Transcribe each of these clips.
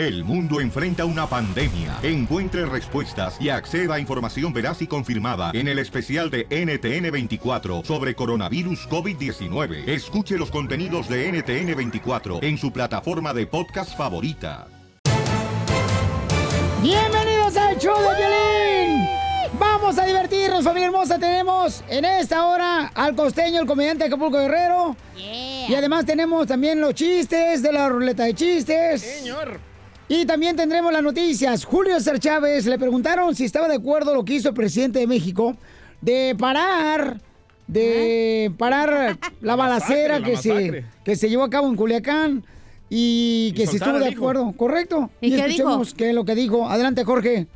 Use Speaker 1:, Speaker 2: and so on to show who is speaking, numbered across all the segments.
Speaker 1: El mundo enfrenta una pandemia. Encuentre respuestas y acceda a información veraz y confirmada en el especial de NTN24 sobre coronavirus COVID-19. Escuche los contenidos de NTN24 en su plataforma de podcast favorita.
Speaker 2: Bienvenidos al show de violín. Vamos a divertirnos, familia hermosa. Tenemos en esta hora al costeño, el comediante de Acapulco Guerrero. Y además tenemos también los chistes de la ruleta de chistes.
Speaker 3: Señor.
Speaker 2: Y también tendremos las noticias. Julio César Chávez le preguntaron si estaba de acuerdo lo que hizo el presidente de México de parar, de parar la balacera
Speaker 3: la
Speaker 2: que se, que se llevó a cabo en Culiacán y, que si
Speaker 3: soltar
Speaker 2: estuvo de acuerdo. Correcto.
Speaker 4: ¿Y qué dijo?
Speaker 2: escuchemos qué es lo que dijo. Adelante, Jorge.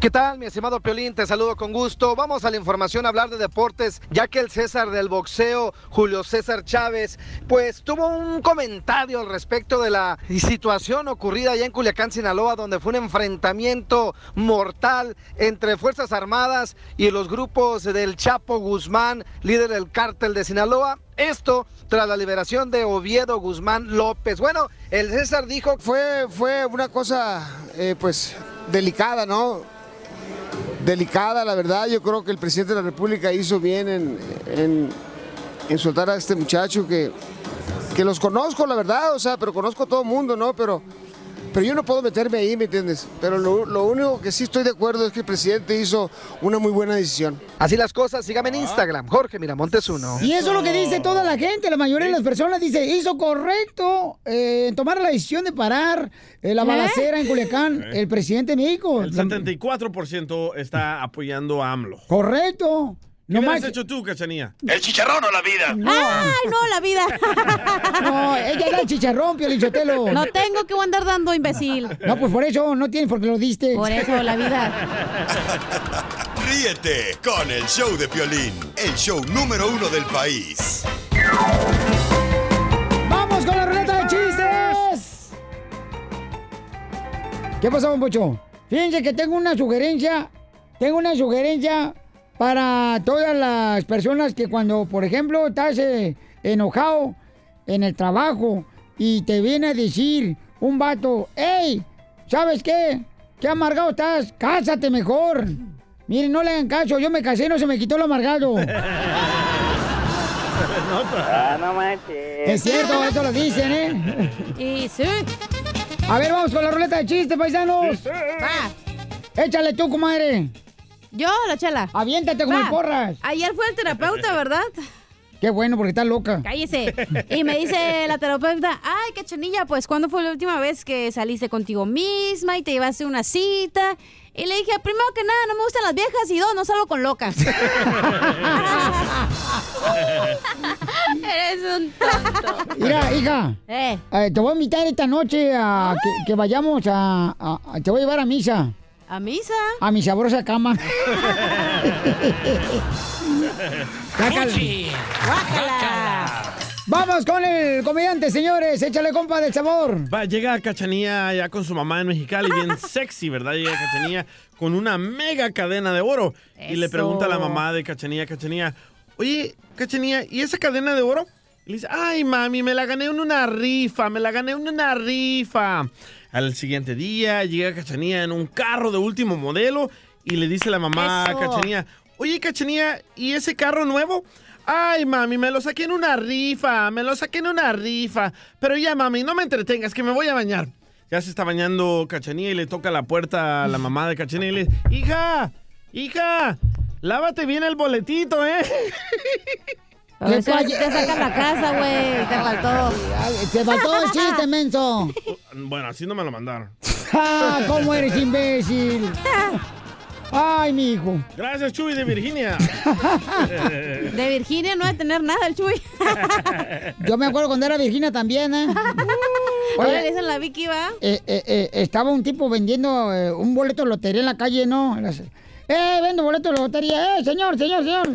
Speaker 5: ¿Qué tal, mi estimado Piolín? Te saludo con gusto. Vamos a la información a hablar de deportes, ya que el César del boxeo, Julio César Chávez, pues tuvo un comentario al respecto de la situación ocurrida allá en Culiacán, Sinaloa, donde fue un enfrentamiento mortal entre Fuerzas Armadas y los grupos del Chapo Guzmán, líder del cártel de Sinaloa. Esto tras la liberación de Oviedo Guzmán López. Bueno, el César dijo
Speaker 6: Fue, fue una cosa, eh, pues, delicada, ¿no? Delicada, la verdad. Yo creo que el presidente de la República hizo bien en, en- soltar a este muchacho que, que los conozco, la verdad, o sea, pero conozco a todo el mundo, ¿no? Pero, pero yo no puedo meterme ahí, ¿me entiendes? Pero lo, lo único que sí estoy de acuerdo es que el presidente hizo una muy buena decisión.
Speaker 5: Así las cosas, sígame en Instagram, Jorge Miramontes uno.
Speaker 2: Y eso es lo que dice toda la gente, la mayoría de las personas dice, hizo correcto eh, en tomar la decisión de parar eh, la
Speaker 4: ¿Eh?
Speaker 2: balacera en Culiacán, el presidente de México.
Speaker 3: El 74% está apoyando a AMLO.
Speaker 2: Correcto.
Speaker 3: ¿Qué
Speaker 2: No más-
Speaker 3: hecho tú, Cachanía?
Speaker 7: ¿El chicharrón o la vida?
Speaker 4: ¡Ay, no, la vida!
Speaker 2: No, ella da el chicharrón, Piolichotelo.
Speaker 4: No tengo que andar dando, imbécil.
Speaker 2: No, pues por eso no tienes porque lo diste.
Speaker 4: Por eso, la vida.
Speaker 7: Ríete con el show de Piolín, el show número uno del país.
Speaker 2: ¡Vamos con la ruleta de chistes! ¿Qué pasó, Pocho? Fíjense que tengo una sugerencia, tengo una sugerencia para todas las personas que cuando, por ejemplo, estás eh, enojado en el trabajo y te viene a decir un vato, ¡Ey! ¿Sabes qué? ¿Qué amargado estás? Cásate mejor. Miren, no le hagan caso, yo me casé y no se me quitó lo amargado.
Speaker 8: Ah, no manches.
Speaker 2: Es cierto, eso lo dicen, ¿eh?
Speaker 4: Y sí.
Speaker 2: A ver, vamos con la ruleta de chistes, paisanos.
Speaker 4: Va.
Speaker 2: Échale tú, comadre.
Speaker 4: Yo, la chela.
Speaker 2: Aviéntate con
Speaker 4: Va.
Speaker 2: el porras.
Speaker 4: Ayer fue el terapeuta, ¿verdad?
Speaker 2: Qué bueno, porque estás loca.
Speaker 4: Cállese. Y me dice la terapeuta, ay, cachanilla, pues, ¿cuándo fue la última vez que saliste contigo misma y te llevaste una cita? Y le dije, primero que nada, no me gustan las viejas y dos, no salgo con locas. Eres un tonto.
Speaker 2: Mira, hija.
Speaker 4: Eh,
Speaker 2: eh, te voy a invitar esta noche a que, que vayamos a, a- a- Te voy a llevar a misa.
Speaker 4: ¿A misa?
Speaker 2: A mi sabrosa cama. Sácala.
Speaker 4: ¡Guácala!
Speaker 2: Vamos con el comediante, señores. Échale, compa, del sabor.
Speaker 3: Va, llega Cachanía ya con su mamá en Mexicali, bien sexy, ¿verdad? Llega Cachanía con una mega cadena de oro. Y le pregunta a la mamá de Cachanía, Cachanía, oye, Cachanía, ¿y esa cadena de oro? Y le dice, ay, mami, me la gané en una rifa, me la gané en una rifa. Al siguiente día llega Cachanía en un carro de último modelo y le dice la mamá a. Cachanía, oye, Cachanía, ¿y ese carro nuevo? Ay, mami, me lo saqué en una rifa, me lo saqué en una rifa. Pero ya, mami, no me entretengas, que me voy a bañar. Ya se está bañando Cachanía y le toca la puerta a la mamá de Cachanía y le dice, hija, hija, lávate bien el boletito, ¿eh?
Speaker 4: Te sacan la casa, güey. Te faltó.
Speaker 2: Te faltó el chiste, menso.
Speaker 3: Bueno, así no me lo mandaron.
Speaker 2: Ah, ¿Cómo eres imbécil? Ay, mi hijo.
Speaker 3: Gracias, Chuy de Virginia.
Speaker 4: De Virginia no va a tener nada el Chuy.
Speaker 2: Yo me acuerdo cuando era Virginia también, ¿eh?
Speaker 4: Le dicen la Vicky, va.
Speaker 2: eh, eh, eh, estaba un tipo vendiendo eh, un boleto de lotería en la calle, ¿no? Las- Eh, vendo boleto de lotería. Eh, señor, señor, señor.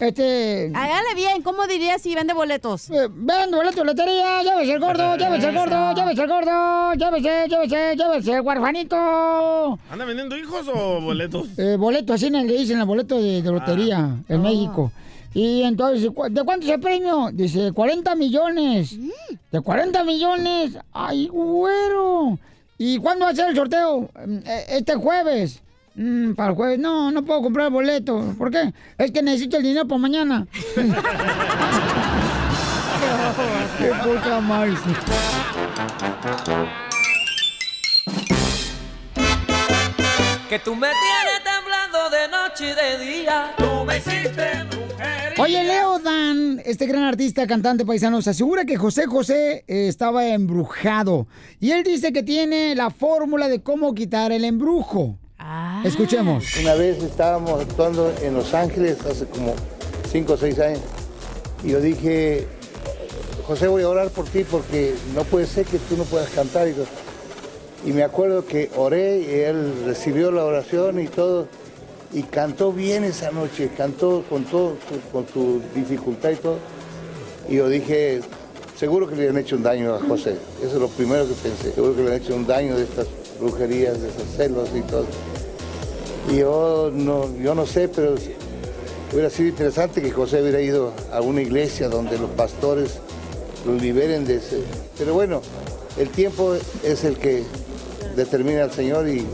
Speaker 2: Este...
Speaker 4: Hágale bien, ¿cómo diría si vende boletos?
Speaker 2: eh, vendo boleto de lotería, llévese el gordo, llévese el gordo, llévese el gordo, llévese, llévese, llévese el huerfanito.
Speaker 3: ¿Anda vendiendo hijos o boletos?
Speaker 2: Eh, boleto, así le dicen el boleto de, de lotería en México. Y entonces, ¿cu- ¿de cuánto es el premio? Dice, 40 millones. ¿De 40 millones? ¡Ay, güero! ¿Y cuándo va a ser el sorteo? Mm, eh, Este jueves. Mm, para el jueves. No, no puedo comprar boleto. ¿Por qué? Es que necesito el dinero para mañana. Qué poca más.
Speaker 9: Que tú me tienes temblando de noche y de día. Tú me hiciste mujer.
Speaker 2: Oye, Leo Dan, este gran artista, cantante paisano, se asegura que José José eh, estaba embrujado. Y él dice que tiene la fórmula de cómo quitar el embrujo. Escuchemos.
Speaker 10: Una vez estábamos actuando en Los Ángeles hace como 5 o 6 años y yo dije, José voy a orar por ti porque no puede ser que tú no puedas cantar. Y, todo. Y me acuerdo que oré y él recibió la oración y todo y cantó bien esa noche, cantó con todo, su- con su dificultad y todo. Y yo dije, seguro que le han hecho un daño a José. Eso es lo primero que pensé. Seguro que le han hecho un daño de estas brujerías, de esos celos y todo. Y yo no, yo no sé, pero hubiera sido interesante que José hubiera ido a una iglesia donde los pastores lo liberen de ese. Pero bueno, el tiempo es el que determina al Señor y,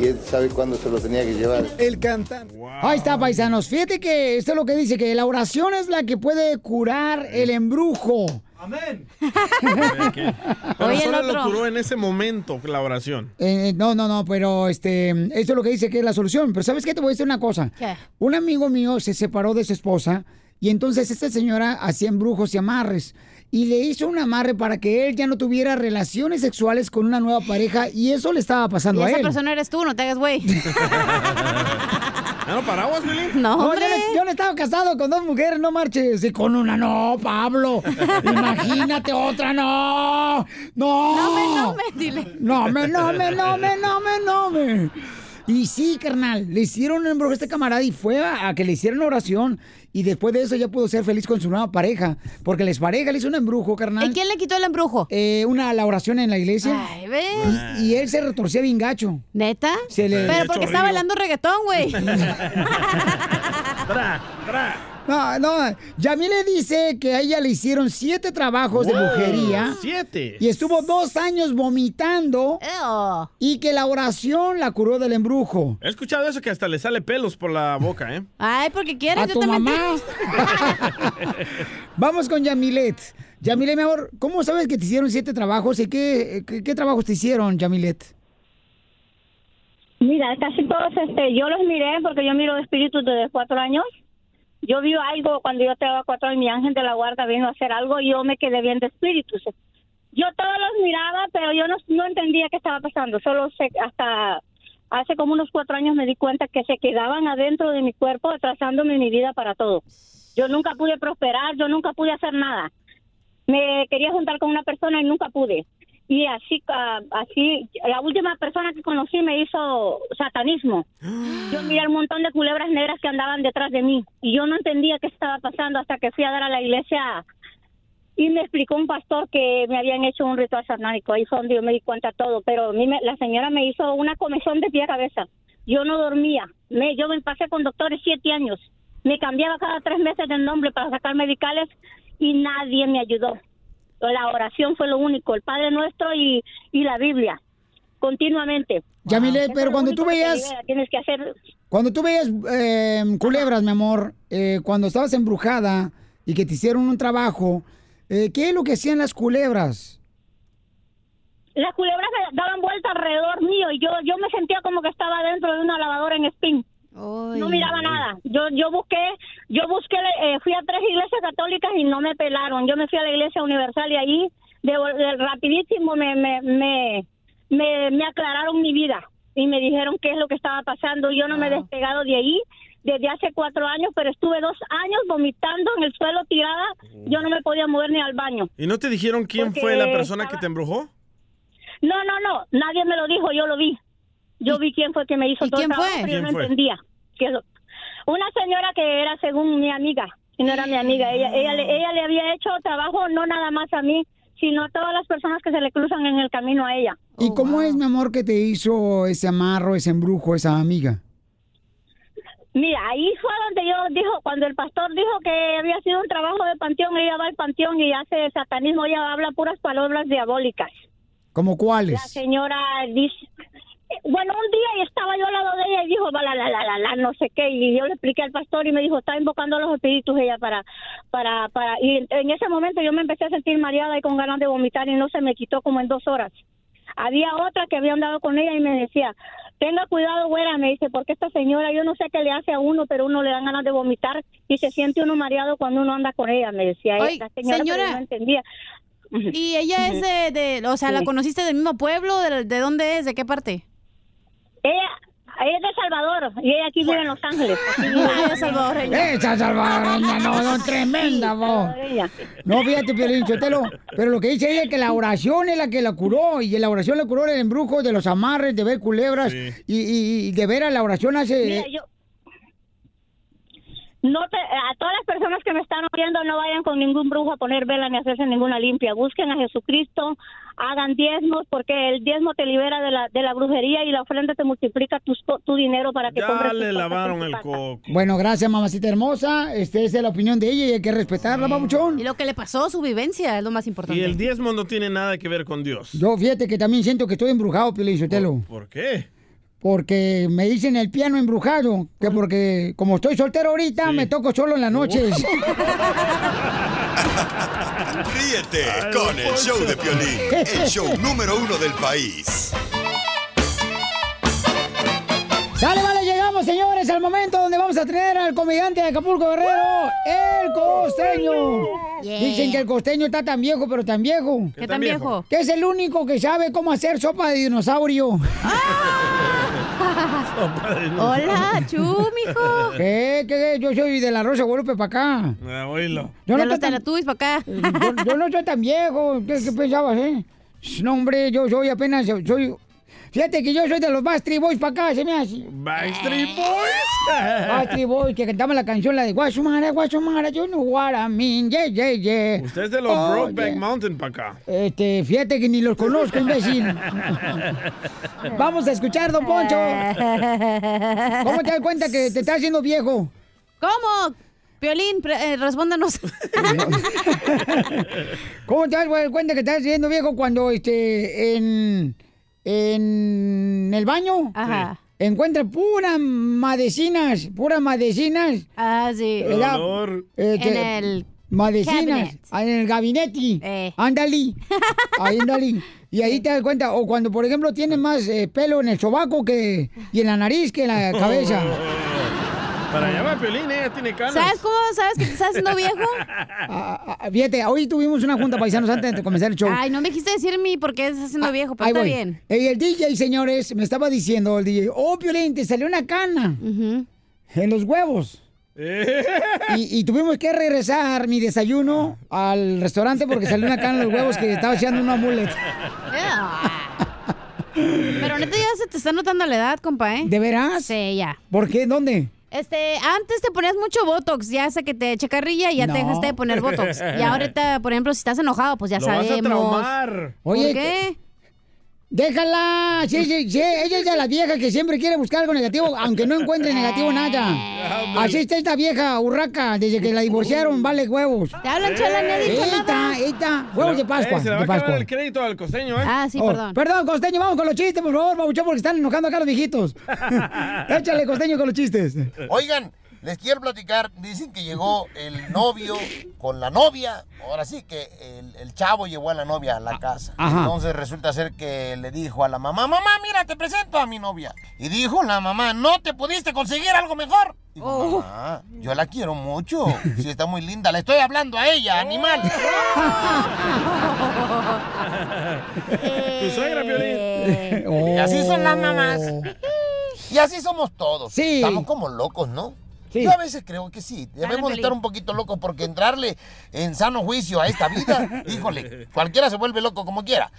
Speaker 10: y él sabe cuándo se lo tenía que llevar.
Speaker 2: El cantante. Ahí está, paisanos. Fíjate que esto es lo que dice, que la oración es la que puede curar el embrujo.
Speaker 3: Amén. Pero
Speaker 2: Oye,
Speaker 3: solo lo curó en ese momento la oración.
Speaker 2: Eh, no, no, no, pero este, esto es lo que dice que es la solución. Pero ¿sabes qué? Te voy a decir una cosa.
Speaker 4: ¿Qué?
Speaker 2: Un amigo mío se separó de su esposa y entonces esta señora hacía embrujos y amarres. Y le hizo un amarre para que él ya no tuviera relaciones sexuales con una nueva pareja y eso le estaba
Speaker 4: Y
Speaker 2: pasando a
Speaker 4: esa
Speaker 2: él.
Speaker 4: persona eres tú, no te hagas güey.
Speaker 3: ¿Ya no paraguas, Melín?
Speaker 4: No,
Speaker 2: yo
Speaker 4: hombre.
Speaker 2: no- yo no estaba casado con dos mujeres, no marches. Y con una no, Pablo. Imagínate otra, no. No.
Speaker 4: No me, no me, dile.
Speaker 2: No me, no me, no me, no me, no me. Y sí, carnal, le hicieron un embrujo a este camarada y fue a, a que le hicieran oración. Y después de eso ya pudo ser feliz con su nueva pareja. Porque les pareja le hizo un embrujo, carnal.
Speaker 4: ¿Y quién le quitó el embrujo?
Speaker 2: Eh, una, la oración en la iglesia.
Speaker 4: Ay, ¿ves?
Speaker 2: Y, y él se retorcía bien gacho.
Speaker 4: ¿Neta?
Speaker 2: Se le...
Speaker 4: Pero porque está bailando reggaetón, güey.
Speaker 3: Tra, tra.
Speaker 2: No, no. Yamile dice que a ella le hicieron siete trabajos de brujería.
Speaker 3: Siete.
Speaker 2: Y estuvo dos años vomitando. Y que la oración la curó del embrujo.
Speaker 3: He escuchado eso que hasta le sale pelos por la boca, ¿eh?
Speaker 4: Ay, porque quieres,
Speaker 2: A
Speaker 4: yo
Speaker 2: tu
Speaker 4: también.
Speaker 2: mamá. Vamos con Yamilet. Yamilet, mi amor, ¿cómo sabes que te hicieron siete trabajos y qué, qué, qué trabajos te hicieron, Yamilet?
Speaker 11: Mira, casi todos, este, yo los miré porque yo miro espíritus desde cuatro años. Yo vi algo cuando yo tenía cuatro años, mi ángel de la guarda vino a hacer algo y yo me quedé viendo espíritus. Yo todos los miraba, pero yo no, entendía qué estaba pasando. Solo sé, hasta hace como unos cuatro años me di cuenta que se quedaban adentro de mi cuerpo, atrasándome mi vida para todo. Yo nunca pude prosperar, yo nunca pude hacer nada. Me quería juntar con una persona y nunca pude. Y así, ah, así, la última persona que conocí me hizo satanismo. Yo miré un montón de culebras negras que andaban detrás de mí y yo no entendía qué estaba pasando hasta que fui a dar a la iglesia y me explicó un pastor que me habían hecho un ritual satánico. Ahí fue donde yo me di cuenta todo. Pero a mí me- la señora me hizo una comezón de pie a cabeza. Yo no dormía. Me, yo me pasé con doctores siete años. Me cambiaba cada tres meses de nombre para sacar medicales y nadie me ayudó. La oración fue lo único, el Padre Nuestro y, y la Biblia, continuamente.
Speaker 2: Yamilet,
Speaker 11: Eso es
Speaker 2: pero cuando tú
Speaker 11: que
Speaker 2: veías-
Speaker 11: libera. Tienes que hacer
Speaker 2: Cuando tú veías eh, culebras, mi amor, eh, cuando estabas embrujada y que te hicieron un trabajo, eh, ¿qué es lo que hacían las culebras?
Speaker 11: las culebras me daban vuelta alrededor mío y yo yo me sentía como que estaba dentro de una lavadora en spin. no miraba nada. Yo yo busqué, yo busqué, eh, fui a tres iglesias católicas y no me pelaron. Yo me fui a la iglesia universal y ahí de, de rapidísimo me me, me me me aclararon mi vida y me dijeron qué es lo que estaba pasando. Yo no me he despegado de ahí desde hace cuatro años, pero estuve dos años vomitando en el suelo tirada. Yo no me podía mover ni al baño.
Speaker 3: ¿Y no te dijeron quién
Speaker 11: Porque
Speaker 3: fue la persona
Speaker 11: estaba-
Speaker 3: que te embrujó?
Speaker 11: No, no, no, nadie me lo dijo, yo lo vi. Yo vi quién fue que me hizo
Speaker 4: ¿Y
Speaker 11: todo
Speaker 4: quién
Speaker 11: el trabajo,
Speaker 4: fue?
Speaker 11: pero yo
Speaker 3: ¿Quién
Speaker 11: no
Speaker 3: fue?
Speaker 11: entendía. Que lo- Una señora que era según mi amiga, y no era mi amiga. Ella, ella, le, ella le había hecho trabajo no nada más a mí, sino a todas las personas que se le cruzan en el camino a ella.
Speaker 2: ¿Y cómo es, mi amor, que te hizo ese amarro, ese embrujo, esa amiga?
Speaker 11: Mira, ahí fue donde yo dijo, cuando el pastor dijo que había sido un trabajo de panteón, ella va al panteón y hace satanismo, ella habla puras palabras diabólicas.
Speaker 2: ¿Como cuáles?
Speaker 11: La señora dice, bueno, un día estaba yo al lado de ella y dijo, la, la, la, la, la, no sé qué, y yo le expliqué al pastor y me dijo, está invocando a los espíritus ella para, para, para, y en, ese momento yo me empecé a sentir mareada y con ganas de vomitar y no se me quitó como en dos horas. Había otra que había andado con ella y me decía, tenga cuidado, güera, me dice, porque esta señora, yo no sé qué le hace a uno, pero uno le dan ganas de vomitar y se siente uno mareado cuando uno anda con ella, me decía
Speaker 4: Oye,
Speaker 11: esta señora, no entendía.
Speaker 4: ¿Y ella es de, de- o sea, la conociste del mismo pueblo? ¿De, de dónde es? ¿De qué parte?
Speaker 11: Ella, ella es de Salvador y ella aquí vive en Los Ángeles.
Speaker 4: Ella es salvadoreña.
Speaker 2: Esa salvadoreña, no, no, tremenda, vos. No, fíjate, Piolín, Chotelo, pero lo que dice ella es que la oración es la que la curó, y la oración la curó el embrujo de los amarres, de ver culebras, y, y- y de veras la oración hace...
Speaker 11: Mira, yo no te, a todas las personas que me están oyendo no vayan con ningún brujo a poner vela ni a hacerse ninguna limpia. Busquen a Jesucristo, hagan diezmos porque el diezmo te libera de la de la brujería y la ofrenda te multiplica tus co- tu dinero para que
Speaker 3: Ya
Speaker 11: compres
Speaker 3: le lavaron
Speaker 11: tu
Speaker 3: el coco.
Speaker 2: Bueno, gracias, mamacita hermosa. Este, esa es la opinión de ella y hay que respetarla, babuchón.
Speaker 4: Y lo que le pasó, su vivencia, es lo más importante.
Speaker 3: Y el diezmo no tiene nada que ver con Dios.
Speaker 2: Yo fíjate que también siento que estoy embrujado, Piolín Sotelo.
Speaker 3: ¿Por qué?
Speaker 2: Porque me dicen el piano embrujado, que porque como estoy soltero ahorita, me toco solo en las noches.
Speaker 7: Ríete con el show de Piolín, el show número uno del país.
Speaker 2: Sale, vale, llegamos, señores, al momento donde vamos a tener al comediante de Acapulco Guerrero, el costeño.
Speaker 4: Yeah.
Speaker 2: Dicen que el costeño está tan viejo, pero tan viejo.
Speaker 4: ¿Qué tan viejo?
Speaker 2: Que es el único que sabe cómo hacer sopa de dinosaurio.
Speaker 4: Hola, chu, mijo.
Speaker 2: ¿Qué? ¿Qué? Yo soy de la Rosa de Guadalupe para acá.
Speaker 3: Ah, oílo.
Speaker 2: Yo
Speaker 4: de
Speaker 2: no
Speaker 4: los
Speaker 2: estoy tan-
Speaker 4: para acá.
Speaker 2: yo, yo no soy tan viejo. ¿Qué, qué pensabas, eh? No, hombre, yo soy apenas, soy... Fíjate que yo soy de los Backstreet Boys para acá, se me hace.
Speaker 3: Backstreet Boys.
Speaker 2: Backstreet Boys, que cantamos la canción, la de Guasumara, Guasumara, you know what I mean, yeah, yeah, yeah.
Speaker 3: Usted es de los
Speaker 2: Oh,
Speaker 3: Brokeback
Speaker 2: yeah.
Speaker 3: Mountain para acá.
Speaker 2: Este, fíjate que ni los conozco, imbécil. Vamos a escuchar, don Poncho. ¿Cómo te das cuenta que te estás haciendo viejo?
Speaker 4: ¿Cómo? Piolín, pre- eh, respóndanos.
Speaker 2: ¿Cómo te das cuenta que te estás haciendo viejo cuando este en, en el baño
Speaker 4: Ajá.
Speaker 2: encuentras puras medicinas, puras medicinas?
Speaker 4: Ah, sí.
Speaker 3: El
Speaker 2: Era-
Speaker 3: olor.
Speaker 2: este,
Speaker 4: En el cabinet.
Speaker 2: ah, en el gabinete.
Speaker 4: Eh.
Speaker 2: Ándale. Ahí, ándale. Y ahí te das cuenta. O cuando, por ejemplo, tienes más eh, pelo en el sobaco que, y en la nariz que en la cabeza.
Speaker 3: Para allá va Piolín, ella tiene canas.
Speaker 4: ¿Sabes cómo sabes que te estás haciendo viejo?
Speaker 2: Ah, ah, fíjate, hoy tuvimos una junta paisanos antes de comenzar el show.
Speaker 4: Ay, no me quisiste decir mi por qué estás haciendo viejo, pero
Speaker 2: Ahí
Speaker 4: está
Speaker 2: voy.
Speaker 4: bien.
Speaker 2: Eh, el DJ, señores, me estaba diciendo el DJ, oh, Piolín, te salió una cana en los huevos. Y, y tuvimos que regresar mi desayuno al restaurante porque salió una cana en los huevos que estaba echando una mullet.
Speaker 4: Pero neta ya se te está notando la edad, compa, ¿eh?
Speaker 2: ¿De veras?
Speaker 4: Sí, ya.
Speaker 2: ¿Por qué? ¿Dónde?
Speaker 4: Este, antes te ponías mucho Botox, ya sé que te eche carrilla y ya
Speaker 2: No.
Speaker 4: te dejaste de poner Botox. Y ahorita, por ejemplo, si estás enojado, pues ya
Speaker 3: Lo vas a
Speaker 4: sabemos.
Speaker 3: traumar.
Speaker 2: Oye,
Speaker 4: ¿Por qué?
Speaker 2: Déjala. Sí, sí, sí, ella es de la vieja que siempre quiere buscar algo negativo, aunque no encuentre negativo nada. Así está esta vieja urraca, desde que la divorciaron, vale huevos.
Speaker 4: Te hablan, ha dicho
Speaker 2: Esta, esta, huevos de Pascua,
Speaker 3: Eh, se le va
Speaker 2: de
Speaker 3: a
Speaker 2: Pascua.
Speaker 3: el crédito al costeño, ¿eh?
Speaker 4: Ah, sí,
Speaker 2: Oh,
Speaker 4: perdón.
Speaker 2: Perdón, costeño, vamos con los chistes, por favor, babuchón, porque están enojando acá los viejitos. Échale, costeño, con los chistes.
Speaker 12: Oigan, les quiero platicar, dicen que llegó el novio con la novia, ahora sí que el, el chavo llevó a la novia a la casa.
Speaker 2: Ajá.
Speaker 12: Entonces resulta ser que le dijo a la mamá, mamá, mira, te presento a mi novia. Y dijo la mamá, ¿no te pudiste conseguir algo mejor? Dijo, mamá, yo la quiero mucho, sí está muy linda, le estoy hablando a ella, animal.
Speaker 3: Tu suegra, Piolín.
Speaker 12: Y así son las mamás. Y así somos todos.
Speaker 2: Sí.
Speaker 12: Estamos como locos, ¿no?
Speaker 2: Sí.
Speaker 12: Yo a veces creo que sí. Debemos de estar un poquito locos porque entrarle en sano juicio a esta vida, híjole, cualquiera se vuelve loco como quiera.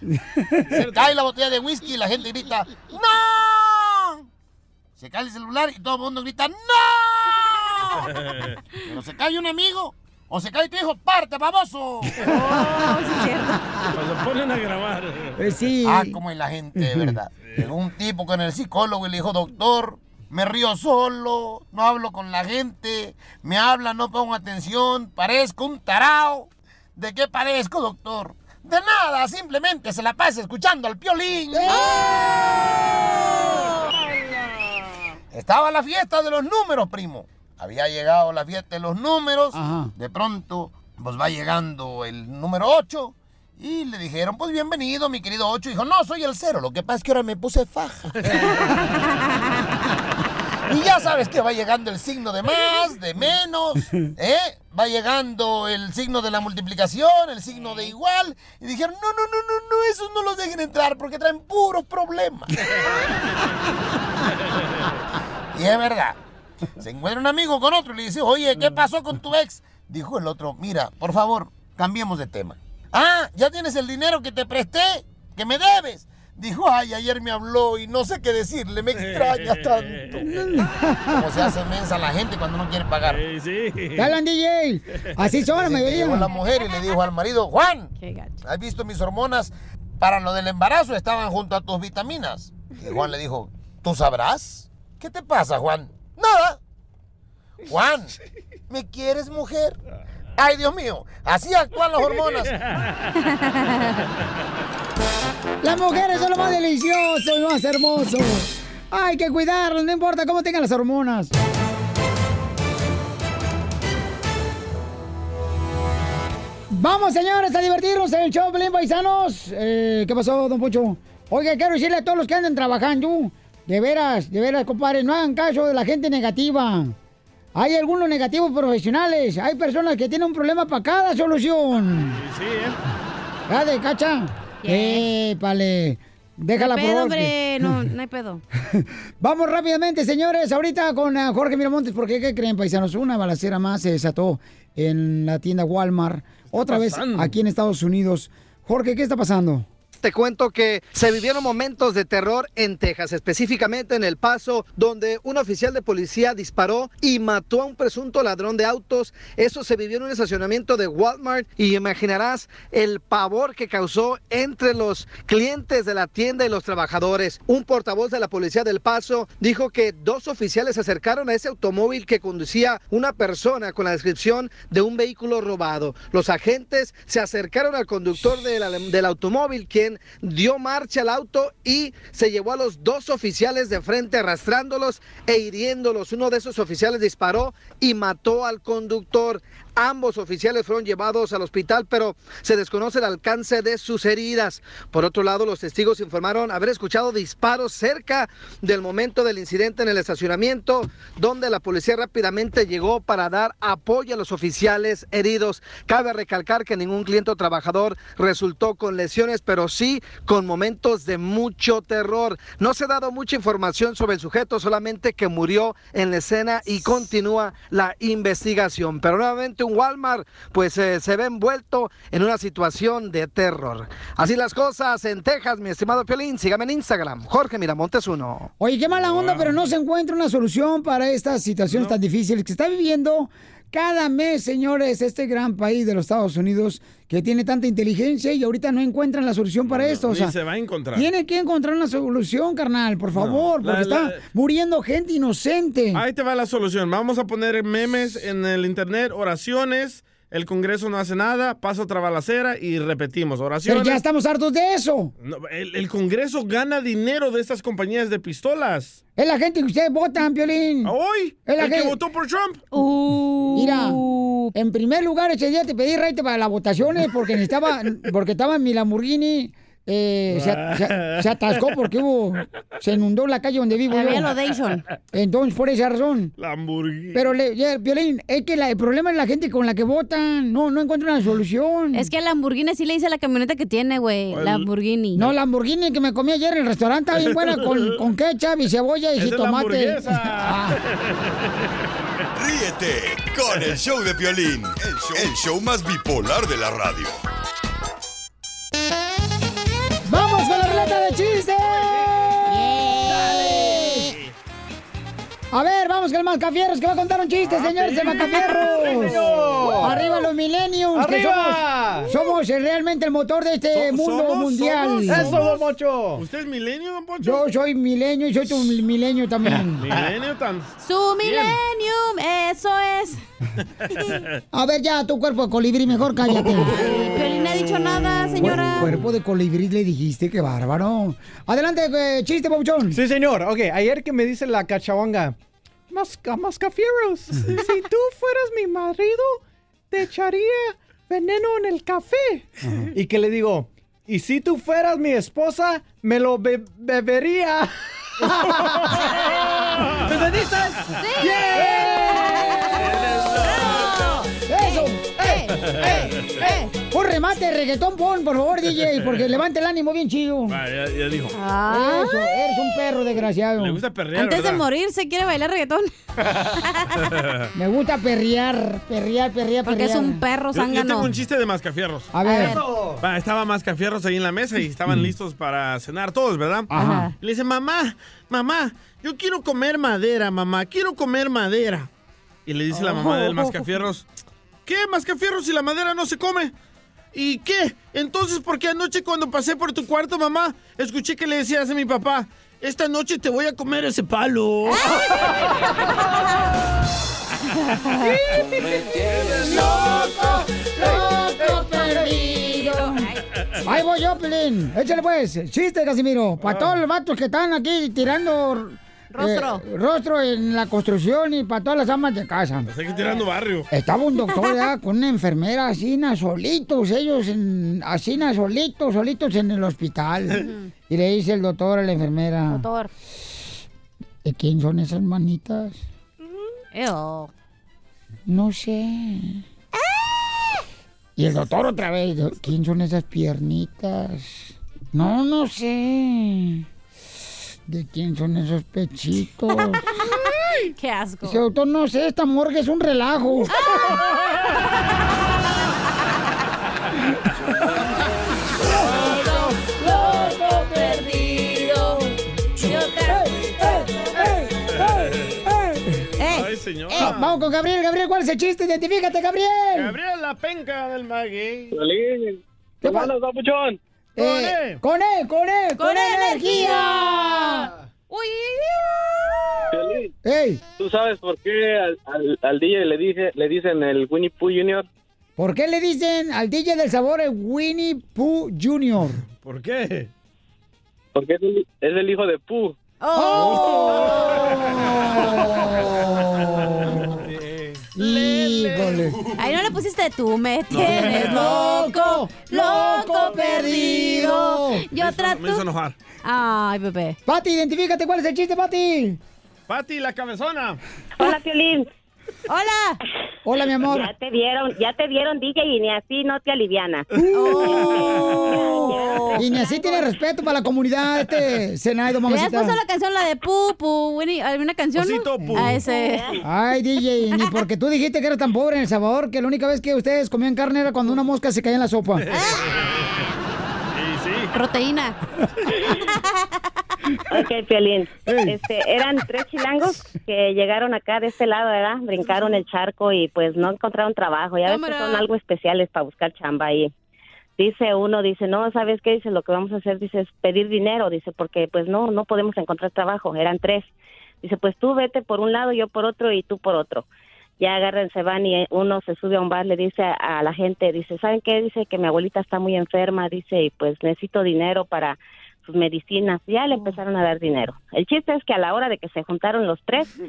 Speaker 12: Se cae la botella de whisky y la gente grita, ¡No! Se cae el celular y todo el mundo grita, ¡No! Pero se cae un amigo o se cae tu hijo, ¡parte, baboso!
Speaker 3: Cuando ponen a grabar.
Speaker 2: Eh, sí.
Speaker 12: Ah, como es la gente, de verdad. Llegó un tipo con el psicólogo y le dijo, doctor, me río solo, no hablo con la gente, me habla, no pongo atención, parezco un tarao. ¿De qué parezco, doctor? De nada, simplemente se la pasa escuchando al piolín. Estaba la fiesta de los números, primo. Había llegado la fiesta de los números. De pronto, pues va llegando el número 8. Y le dijeron, pues bienvenido, mi querido 8. Dijo, no, soy el cero. Lo que pasa es que ahora me puse faja. y ya sabes que va llegando el signo de más, de menos, ¿eh? Va llegando el signo de la multiplicación, el signo de igual. Y dijeron, no, no, no, no, no, esos no los dejen entrar porque traen puros problemas. y es verdad. Se encuentra un amigo con otro y le dice, oye, ¿qué pasó con tu ex? Dijo el otro, mira, por favor, cambiemos de tema. Ah, ¿ya tienes el dinero que te presté? ¿Que me debes? Dijo, ay, ayer me habló y no sé qué decirle, me extraña tanto. Como se hace mensa la gente cuando no quiere pagar.
Speaker 3: Sí,
Speaker 2: ¿Qué hablan, DJ? Así son, la mayoría.
Speaker 12: Llegó la mujer y le dijo al marido, Juan, ¿has visto mis hormonas? Para lo del embarazo estaban junto a tus vitaminas. Y Juan le dijo, ¿tú sabrás? ¿Qué te pasa, Juan? Nada. Juan, ¿me quieres, mujer? Ay, Dios mío, así actúan las hormonas.
Speaker 2: Las mujeres son lo más delicioso, lo más hermoso. Hay que cuidarlas, no importa cómo tengan las hormonas. Vamos, señores, a divertirnos en el show, Belén Paisanos. Eh, ¿Qué pasó, don Pocho? Oiga, quiero decirle a todos los que andan trabajando, de veras, de veras, compadre, no hagan caso de la gente negativa. Hay algunos negativos profesionales, hay personas que tienen un problema para cada solución.
Speaker 3: Sí, ¿eh?
Speaker 2: ¿Ya de cacha? Eh, vale. Déjala
Speaker 4: No hay pedo, hombre, no, no hay pedo.
Speaker 2: Vamos rápidamente, señores, ahorita con ah, Jorge Miramontes, porque ¿qué creen, paisanos? Una balacera más se desató en la tienda Walmart, otra vez aquí en Estados Unidos. Jorge, ¿qué está pasando?
Speaker 5: Te cuento que se vivieron momentos de terror en Texas, específicamente en El Paso, donde un oficial de policía disparó y mató a un presunto ladrón de autos. Eso se vivió en un estacionamiento de Walmart y imaginarás el pavor que causó entre los clientes de la tienda y los trabajadores. Un portavoz de la policía del Paso dijo que dos oficiales se acercaron a ese automóvil que conducía una persona con la descripción de un vehículo robado. Los agentes se acercaron al conductor de la- del automóvil, quien dio marcha al auto y se llevó a los dos oficiales de frente arrastrándolos e hiriéndolos. Uno de esos oficiales disparó y mató al conductor. Ambos oficiales fueron llevados al hospital, pero se desconoce el alcance de sus heridas. Por otro lado, los testigos informaron haber escuchado disparos cerca del momento del incidente en el estacionamiento, donde la policía rápidamente llegó para dar apoyo a los oficiales heridos. Cabe recalcar que ningún cliente o trabajador resultó con lesiones, pero sí con momentos de mucho terror. No se ha dado mucha información sobre el sujeto, solamente que murió en la escena y continúa la investigación. Pero nuevamente un Walmart pues eh, se ve envuelto en una situación de terror. Así las cosas en Texas, mi estimado Piolín. Sígame en Instagram, Jorge Miramontes 1.
Speaker 2: Oye, qué mala onda, pero no se encuentra una solución para estas situaciones tan difíciles que está viviendo cada mes, señores, este gran país de los Estados Unidos que tiene tanta inteligencia y ahorita no encuentran la solución para esto. O
Speaker 3: Ni se va a encontrar.
Speaker 2: tiene que encontrar una solución, carnal, por favor,
Speaker 3: la-
Speaker 2: porque
Speaker 3: la-
Speaker 2: está muriendo gente inocente.
Speaker 3: Ahí te va la solución. Vamos a poner memes en el internet, oraciones. El Congreso no hace nada, pasa otra balacera y repetimos. Oraciones.
Speaker 2: Pero ya estamos hartos de eso.
Speaker 3: No, el, el Congreso gana dinero de estas compañías de pistolas.
Speaker 2: Es la gente que ustedes votan, Piolín.
Speaker 3: ¿Hoy?
Speaker 2: Es la
Speaker 3: ¿El que
Speaker 2: gente-
Speaker 3: votó por Trump?
Speaker 2: Mira, en primer lugar, ese día te pedí raite para las votaciones porque necesitaba, porque estaba en mi Lamborghini. Eh, se, se- se atascó porque hubo, se inundó la calle donde vivo
Speaker 4: Había
Speaker 2: yo.
Speaker 4: inundation.
Speaker 2: Entonces, por esa razón.
Speaker 3: Lamborghini.
Speaker 2: Pero, le, ya, Piolín, es que la- el problema es la gente con la que votan. No, no encuentran una solución.
Speaker 4: Es que Lamborghini sí le dice la camioneta que tiene, güey. Lamborghini.
Speaker 2: No, Lamborghini que me comí ayer en el restaurante está bien buena con, con ketchup y cebolla y
Speaker 7: Esa es la
Speaker 2: tomate.
Speaker 7: hamburguesa. Ríete con el show de Piolín, el show, el show más bipolar de la radio.
Speaker 2: ¡Vamos con la ruleta de chistes! A ver, vamos con el Mascafierros que va a contar un chiste, señores, el Mascafierros. Arriba los millennials, que
Speaker 13: ¡Arriba!
Speaker 2: somos, somos realmente el motor de este
Speaker 3: So-
Speaker 2: mundo
Speaker 3: somos-
Speaker 2: mundial.
Speaker 3: somos-
Speaker 13: Eso, don Mocho.
Speaker 3: ¿Usted es milenio, don Poncho?
Speaker 2: Yo soy milenio y soy tu milenio también.
Speaker 3: Milenio tan...
Speaker 4: Su millennium, eso es.
Speaker 2: A ver, ya, tu cuerpo de colibrí, mejor cállate.
Speaker 4: Piolín ha dicho dicho nada, señora.
Speaker 2: Cuerpo de colibrí le dijiste, qué bárbaro. Adelante, eh, chiste, Pauchón.
Speaker 13: Sí, señor. Ok, ayer que me dice la cachawanga, Masca, Mascafieros, si tú fueras mi marido, te echaría veneno en el café. Y que le digo, y si tú fueras mi esposa, me lo be- bebería. ¿Entendiste?
Speaker 2: ¡Eso! ¡Eh! ¡Eh! Un remate de reggaetón, pon, por favor, DJ, porque levanta el ánimo bien chido.
Speaker 3: Va, ya, ya dijo.
Speaker 2: Eso, eres un perro desgraciado.
Speaker 3: Le gusta perrear,
Speaker 4: Antes de morir se quiere bailar reggaetón.
Speaker 2: Me gusta perrear, perrear, perrear,
Speaker 4: Porque es un perro
Speaker 3: Yo, yo tengo un chiste de mascafierros.
Speaker 2: A ver.
Speaker 3: Va, estaba Mascafierros ahí en la mesa y estaban listos para cenar todos, ¿verdad?
Speaker 2: Ajá.
Speaker 3: Y le dice, mamá, mamá, yo quiero comer madera, mamá, quiero comer madera. Y le dice la mamá del Mascafierros, ¿qué, Mascafierros, si la madera no se come? ¿Y qué? Entonces, ¿por qué anoche cuando pasé por tu cuarto, mamá, escuché que le decías a mi papá, esta noche te voy a comer ese palo?
Speaker 2: loco, loco perdido. Ahí voy yo, Pelín. Échale pues, chiste, Casimiro. Para todos los vatos que están aquí tirando...
Speaker 4: Rostro.
Speaker 2: eh, rostro en la construcción y para todas las amas de casa.
Speaker 3: Está aquí tirando barrio.
Speaker 2: Estaba un doctor ¿verdad? con una enfermera así, solitos, ellos en, así, solitos, solitos en el hospital. Y le dice el doctor a la enfermera,
Speaker 4: Doctor.
Speaker 2: ¿de quién son esas manitas?
Speaker 4: Ew.
Speaker 2: No sé. Y el doctor otra vez, ¿quién son esas piernitas? No, no sé. ¿De quién son esos pechitos?
Speaker 4: Qué asco.
Speaker 2: Dice, doctor, no sé, esta morgue es un relajo.
Speaker 14: Loco perdido. Yo
Speaker 3: Ay, señor.
Speaker 2: Eh, vamos con Gabriel, Gabriel, ¿cuál es el chiste? Identifícate, Gabriel.
Speaker 3: Gabriel, la penca del maguey.
Speaker 2: ¿Qué pasa,
Speaker 3: papuchón?
Speaker 2: Eh, con él, con él, con,
Speaker 4: ¡Con
Speaker 2: energía.
Speaker 4: Uy.
Speaker 15: Piolín,
Speaker 2: Ey,
Speaker 15: ¿Tú sabes por qué al, al, al DJ le, dice, le dicen el Winnie Pooh Jr.?
Speaker 2: ¿por qué le dicen al DJ del sabor el Winnie Pooh Jr.?
Speaker 3: ¿Por qué?
Speaker 15: Porque es el, es el hijo de Pooh.
Speaker 2: Híjole.
Speaker 4: Pusiste tú, me tienes loco, loco perdido. Yo trato.
Speaker 3: Me hizo enojar.
Speaker 4: Ay, bebé.
Speaker 2: Pati, identifícate, ¿cuál es el chiste, Pati?
Speaker 3: Pati, la cabezona.
Speaker 16: Hola, Piolín.
Speaker 4: Hola.
Speaker 2: Hola, mi amor.
Speaker 16: Ya te vieron, ya te vieron, DJ, y ni así no te aliviana.
Speaker 2: Y ni así tiene respeto para la comunidad, este Senaido, mamacita.
Speaker 4: puesto la canción, la de Pupu, Winnie, ¿alguna canción?
Speaker 3: Osito? Pu.
Speaker 4: A ese.
Speaker 2: Ay, DJ, ni porque tú dijiste que eras tan pobre en El Salvador que la única vez que ustedes comían carne era cuando una mosca se caía en la sopa.
Speaker 4: Proteína.
Speaker 16: Ok, Piolín. Este, eran tres chilangos que llegaron acá de este lado, ¿verdad? Brincaron el charco y pues no encontraron trabajo. Ya ves que son algo especiales para buscar chamba ahí. Dice uno, dice, no, ¿sabes qué? Dice, lo que vamos a hacer, dice, es pedir dinero. Dice, porque pues no, no podemos encontrar trabajo. Eran tres. Dice, pues tú vete por un lado, yo por otro y tú por otro. Ya agarran, se van y uno se sube a un bar, le dice a, a la gente, dice, ¿saben qué? Dice que mi abuelita está muy enferma, dice, y pues necesito dinero para sus medicinas. Ya le empezaron a dar dinero. El chiste es que a la hora de que se juntaron los tres,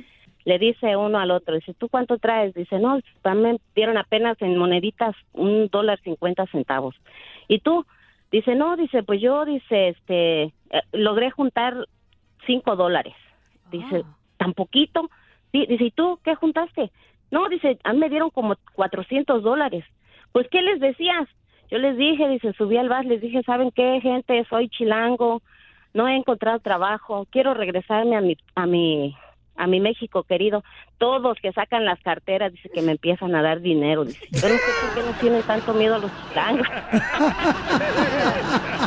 Speaker 16: le dice uno al otro, dice, ¿tú cuánto traes? Dice, no, también dieron apenas en moneditas un dólar cincuenta centavos. ¿Y tú? Dice, no, dice, pues yo, dice, este, eh, logré juntar cinco dólares. Dice, ¿tan poquito? Sí, dice, ¿y tú qué juntaste? No, dice, a me dieron como 400 dólares. Pues, ¿qué les decías? Yo les dije, dice, subí al bar, les dije, ¿saben qué, gente? Soy chilango, no he encontrado trabajo, quiero regresarme a mi, a mi, a mi México querido. Todos que sacan las carteras, dice que me empiezan a dar dinero, dice. Pero por qué no tienen tanto miedo a los chilangos.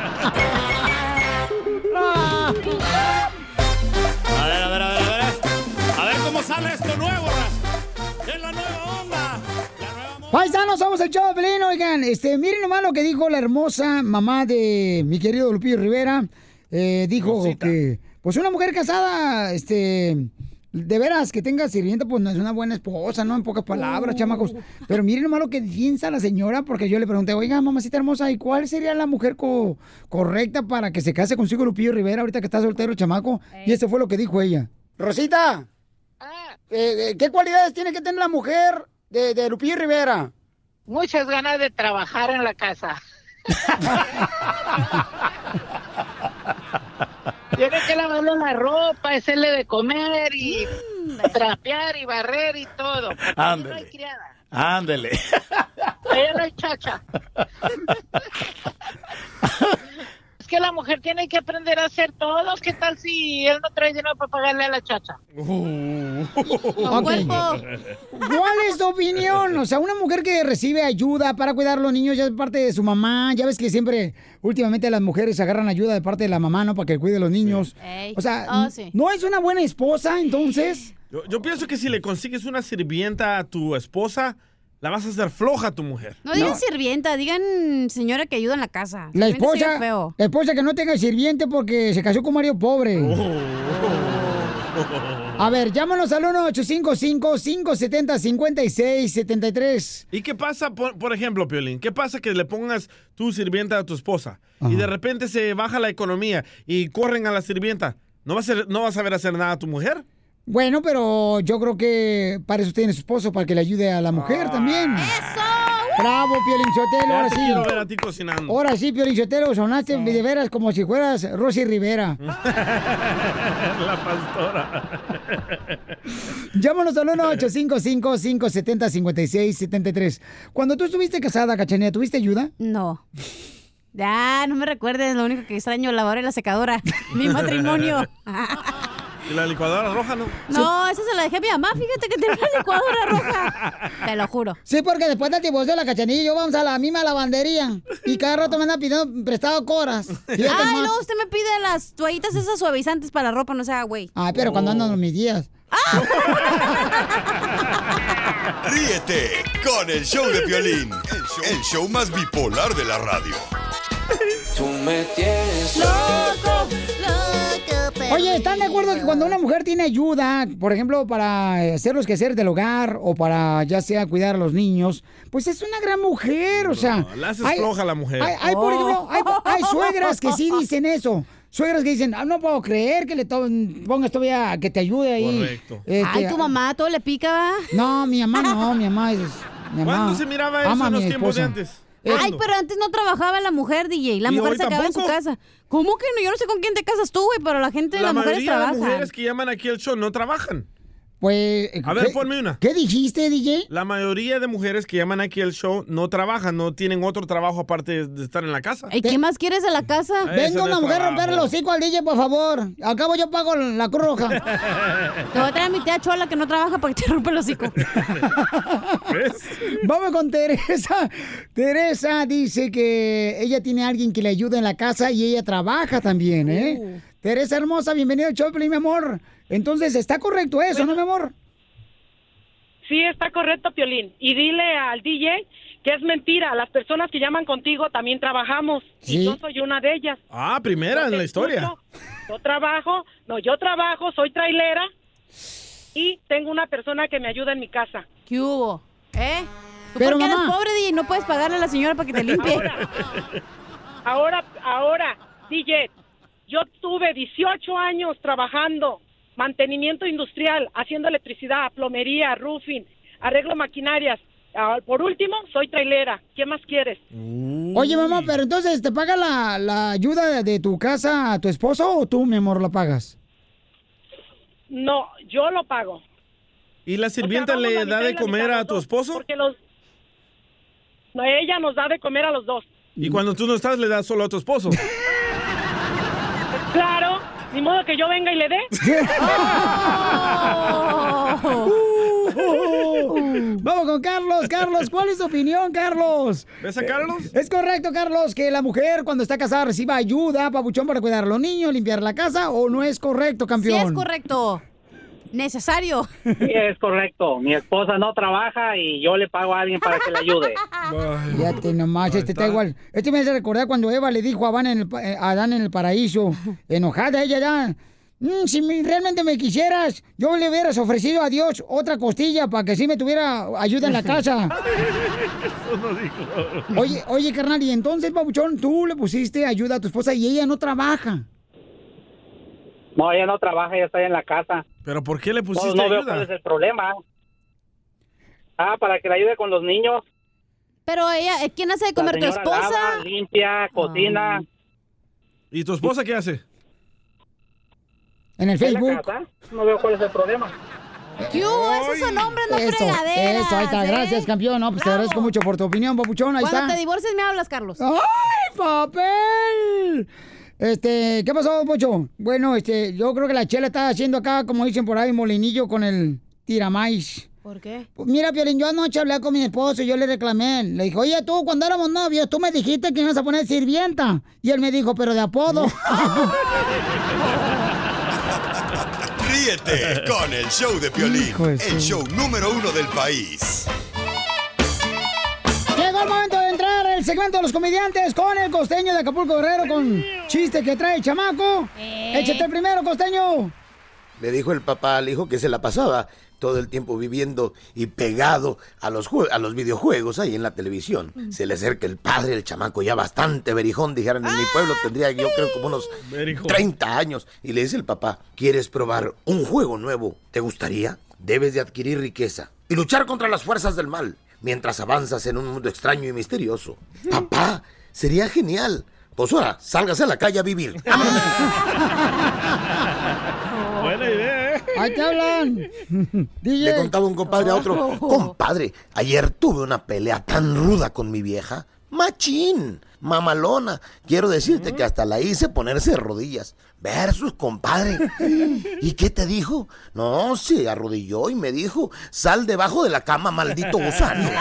Speaker 2: Paisanos, somos el show Pelín, oigan, este, miren nomás lo que dijo la hermosa mamá de mi querido Lupillo Rivera. Eh, dijo que, pues una mujer casada, este, de veras, que tenga sirvienta, pues no es una buena esposa, ¿no? En pocas palabras, chamacos. Pero miren nomás lo que piensa la señora, porque yo le pregunté, oiga, mamacita hermosa, ¿y cuál sería la mujer co- correcta para que se case consigo Lupillo Rivera ahorita que está soltero, chamaco? Y eso fue lo que dijo ella. Rosita, eh, eh, ¿qué cualidades tiene que tener la mujer de, de Lupillo Rivera?
Speaker 17: Muchas ganas de trabajar en la casa. Tiene que lavarle la ropa, hacerle de comer y trapear y barrer y todo. Ahí no hay criada,
Speaker 18: Ándele.
Speaker 17: ahí no hay chacha. Que la mujer tiene que aprender a hacer todo. ¿Qué tal si él no trae dinero para pagarle a la chacha?
Speaker 2: Ok. ¿Cuál es tu opinión? O sea, una mujer que recibe ayuda para cuidar a los niños ya es parte de su mamá. Ya ves que siempre, últimamente, las mujeres agarran ayuda de parte de la mamá, ¿no? Para que cuide a los niños. O sea,
Speaker 4: Oh, sí.
Speaker 2: ¿no es una buena esposa entonces?
Speaker 3: Yo, yo pienso que si le consigues una sirvienta a tu esposa, la vas a hacer floja a tu mujer.
Speaker 4: No digan sirvienta, digan señora que ayuda en la casa.
Speaker 2: La esposa,
Speaker 4: feo.
Speaker 2: la esposa que no tenga sirviente porque se casó con Mario Pobre. A ver, llámanos al 1-855-570-5673.
Speaker 3: ¿Y qué pasa, por, por ejemplo, Piolín? ¿Qué pasa que le pongas tu sirvienta a tu esposa y de repente se baja la economía y corren a la sirvienta? ¿No vas a, ser- no vas a saber hacer nada a tu mujer?
Speaker 2: Bueno, pero yo creo que para eso tiene su esposo, para que le ayude a la mujer también. ¡Eso! Bravo, Piolín Sotelo,
Speaker 3: Ya
Speaker 2: ahora
Speaker 3: te
Speaker 2: sí.
Speaker 3: quiero ver a ti cocinando.
Speaker 2: Ahora sí, Piolín Sotelo, sonaste de veras como si fueras Rosy Rivera.
Speaker 3: la pastora.
Speaker 2: Llámanos al 1-855-570-5673. Cuando tú estuviste casada, Cachanea, ¿tuviste ayuda?
Speaker 4: No. Ya, no me recuerdes, lo único que extraño, la lavadora y la secadora. Mi matrimonio.
Speaker 3: ¿Y la licuadora roja no?
Speaker 4: No, esa se la dejé a mi mamá, fíjate que tenía una licuadora roja. Te lo juro.
Speaker 2: Sí, porque después del divorcio de la Cachanilla y yo vamos a la misma lavandería. Y cada rato me andan pidiendo prestado coras. Fíjate
Speaker 4: Ay, no, usted me pide las toallitas esas suavizantes para la ropa, no sea güey.
Speaker 2: Ay, pero cuando andan mis días.
Speaker 7: Ríete con el show de Piolín, el show, el show más bipolar de la radio.
Speaker 9: Tú me tienes loco,
Speaker 2: Oye, ¿están de acuerdo que cuando una mujer tiene ayuda, por ejemplo, para hacer los quehaceres del hogar o para ya sea cuidar a los niños, pues es una gran mujer, o sea.
Speaker 3: La haces
Speaker 2: hay-
Speaker 3: floja a la mujer.
Speaker 2: Hay, hay, por ejemplo, hay, hay suegras que sí dicen eso. Suegras que dicen, ah, no puedo creer que le to- pongas todavía que te ayude ahí.
Speaker 3: Correcto.
Speaker 2: Este,
Speaker 4: Ay, tu mamá todo le pica, ¿va?
Speaker 2: No, mi mamá no, mi mamá es. Mi mamá
Speaker 3: ¿Cuándo se miraba eso en los
Speaker 2: mi
Speaker 3: tiempos de
Speaker 2: esposa.
Speaker 3: antes?
Speaker 4: Ay, pero antes no trabajaba la mujer, DJ. La
Speaker 3: ¿Y
Speaker 4: mujer se quedaba en su casa. ¿Cómo que no? Yo no sé con quién te casas tú, güey, pero la gente,
Speaker 3: La
Speaker 4: las mujeres trabajan.
Speaker 3: mujeres que llaman aquí al show no trabajan.
Speaker 2: Pues.
Speaker 3: A ver,
Speaker 2: ¿qué-
Speaker 3: ponme una.
Speaker 2: ¿Qué dijiste, DJ?
Speaker 3: La mayoría de mujeres que llaman aquí al show no trabajan, no tienen otro trabajo aparte de estar en la casa.
Speaker 4: ¿Y qué más quieres de la casa?
Speaker 2: Venga una mujer a romper el hocico al DJ, por favor. Al cabo yo pago la Cruz Roja.
Speaker 4: Te voy a traer a mi tía Chola que no trabaja para que te rompa el hocico.
Speaker 2: Vamos con Teresa. Teresa dice que ella tiene a alguien que le ayuda en la casa y ella trabaja también, ¿eh?
Speaker 4: Uh.
Speaker 2: Teresa hermosa, bienvenida al show, mi amor. Entonces, ¿está correcto eso, no, mi amor?
Speaker 19: Sí, está correcto, Piolín. Y dile al DJ que es mentira. Las personas que llaman contigo también trabajamos.
Speaker 3: Sí.
Speaker 19: Y yo soy una de ellas.
Speaker 3: Ah, primera
Speaker 19: Yo
Speaker 3: en la historia.
Speaker 19: escucho, Yo trabajo, no, yo trabajo, soy trailera y tengo una persona que me ayuda en mi casa.
Speaker 4: ¿Qué hubo? ¿Eh? ¿Tú
Speaker 19: Pero,
Speaker 4: por qué eres pobre, DJ? No puedes pagarle a la señora para que te limpie.
Speaker 19: Ahora, ahora, DJ, yo tuve 18 años trabajando mantenimiento industrial, haciendo electricidad, plomería, roofing, arreglo maquinarias. Ah, por último, soy trailera. ¿Qué más quieres?
Speaker 2: Oye, mamá, pero entonces, ¿te paga la, la ayuda de, de tu casa a tu esposo o tú, mi amor, la pagas?
Speaker 19: No, yo lo pago.
Speaker 3: ¿Y la sirvienta le da de comer a tu
Speaker 19: dos,
Speaker 3: esposo?
Speaker 19: Porque los... No, ella nos da de comer a los dos.
Speaker 3: Y cuando tú no estás, le das solo a tu esposo.
Speaker 19: Claro, ni modo que yo venga y le dé.
Speaker 2: Vamos con Carlos. Carlos, ¿cuál es tu opinión, Carlos?
Speaker 3: ¿Ves a Carlos?
Speaker 2: ¿Es correcto, Carlos, que la mujer cuando está casada reciba ayuda, papuchón, para cuidar a los niños, limpiar la casa? ¿O no es correcto,
Speaker 4: Sí
Speaker 2: campeón?
Speaker 4: es correcto. Necesario.
Speaker 20: Sí, es correcto. Mi esposa no trabaja y yo le pago a alguien para que le ayude.
Speaker 2: Fíjate nomás, este está igual. Este me hace recordar cuando Eva le dijo a, Adán en el, eh, a Adán en el paraíso, enojada ella ya. "Mm, si me- realmente me quisieras, yo le hubieras ofrecido a Dios otra costilla para que sí me tuviera ayuda en la casa.
Speaker 3: Eso no dijo.
Speaker 2: Oye, oye, carnal, y entonces, Pabuchón, tú le pusiste ayuda a tu esposa y ella no trabaja.
Speaker 20: No, ella no trabaja, ella está ahí en la casa.
Speaker 3: ¿Pero por qué le
Speaker 20: No,
Speaker 3: pusiste
Speaker 20: no veo
Speaker 3: ayuda?
Speaker 20: cuál es el problema. Ah, para que le ayude con los niños.
Speaker 4: Pero ella, ¿eh, ¿quién hace de comer? ¿Tu
Speaker 20: La
Speaker 4: esposa?
Speaker 20: lava, limpia, cocina.
Speaker 3: ¿Y tu esposa qué hace?
Speaker 2: En el
Speaker 20: ¿En la
Speaker 2: Facebook.
Speaker 20: casa? No veo cuál es el problema.
Speaker 4: ¿Qué hubo? Esos son hombres, no
Speaker 2: Eso,
Speaker 4: fregaderas.
Speaker 2: eso, ahí está.
Speaker 4: ¿eh?
Speaker 2: Gracias, campeón. No, pues te agradezco mucho por tu opinión, Papuchón. Ahí
Speaker 4: Cuando
Speaker 2: está.
Speaker 4: te divorcies me hablas, Carlos.
Speaker 2: ¡Ay, papel! Este, ¿qué pasó, Pocho? Bueno, este, yo creo que la chela está haciendo acá, como dicen por ahí, molinillo con el tiramais.
Speaker 4: ¿Por qué?
Speaker 2: Pues mira, Piolín, yo anoche hablé con mi esposo y yo le reclamé. Le dije, oye, tú, cuando éramos novios, tú me dijiste que ibas a poner sirvienta. Y él me dijo, pero de apodo.
Speaker 7: Ríete con el show de Piolín, el show número uno del país.
Speaker 2: Llegó el momento de el segmento de los comediantes con el costeño de Acapulco Guerrero con chiste que trae el chamaco. Échate el primero, costeño.
Speaker 12: Le dijo el papá al hijo que se la pasaba todo el tiempo viviendo y pegado a los, a los videojuegos ahí en la televisión. Se le acerca el padre, el chamaco ya bastante berijón, dijeran en mi pueblo, tendría yo creo como unos
Speaker 3: Berijón.
Speaker 12: 30 años. Y le dice el papá, ¿quieres probar un juego nuevo? ¿Te gustaría? Debes de adquirir riqueza y luchar contra las fuerzas del mal mientras avanzas en un mundo extraño y misterioso. Papá, sería genial. Pues ahora, sálgase a la calle a vivir.
Speaker 3: Buena idea, ¿eh?
Speaker 2: Ahí te hablan.
Speaker 12: Le contaba un compadre a otro, compadre, ayer tuve una pelea tan ruda con mi vieja. Machín, mamalona. Quiero decirte que hasta la hice ponerse de rodillas. Versus, compadre. ¿Y qué te dijo? No, se arrodilló y me dijo, sal debajo de la cama, maldito gusano.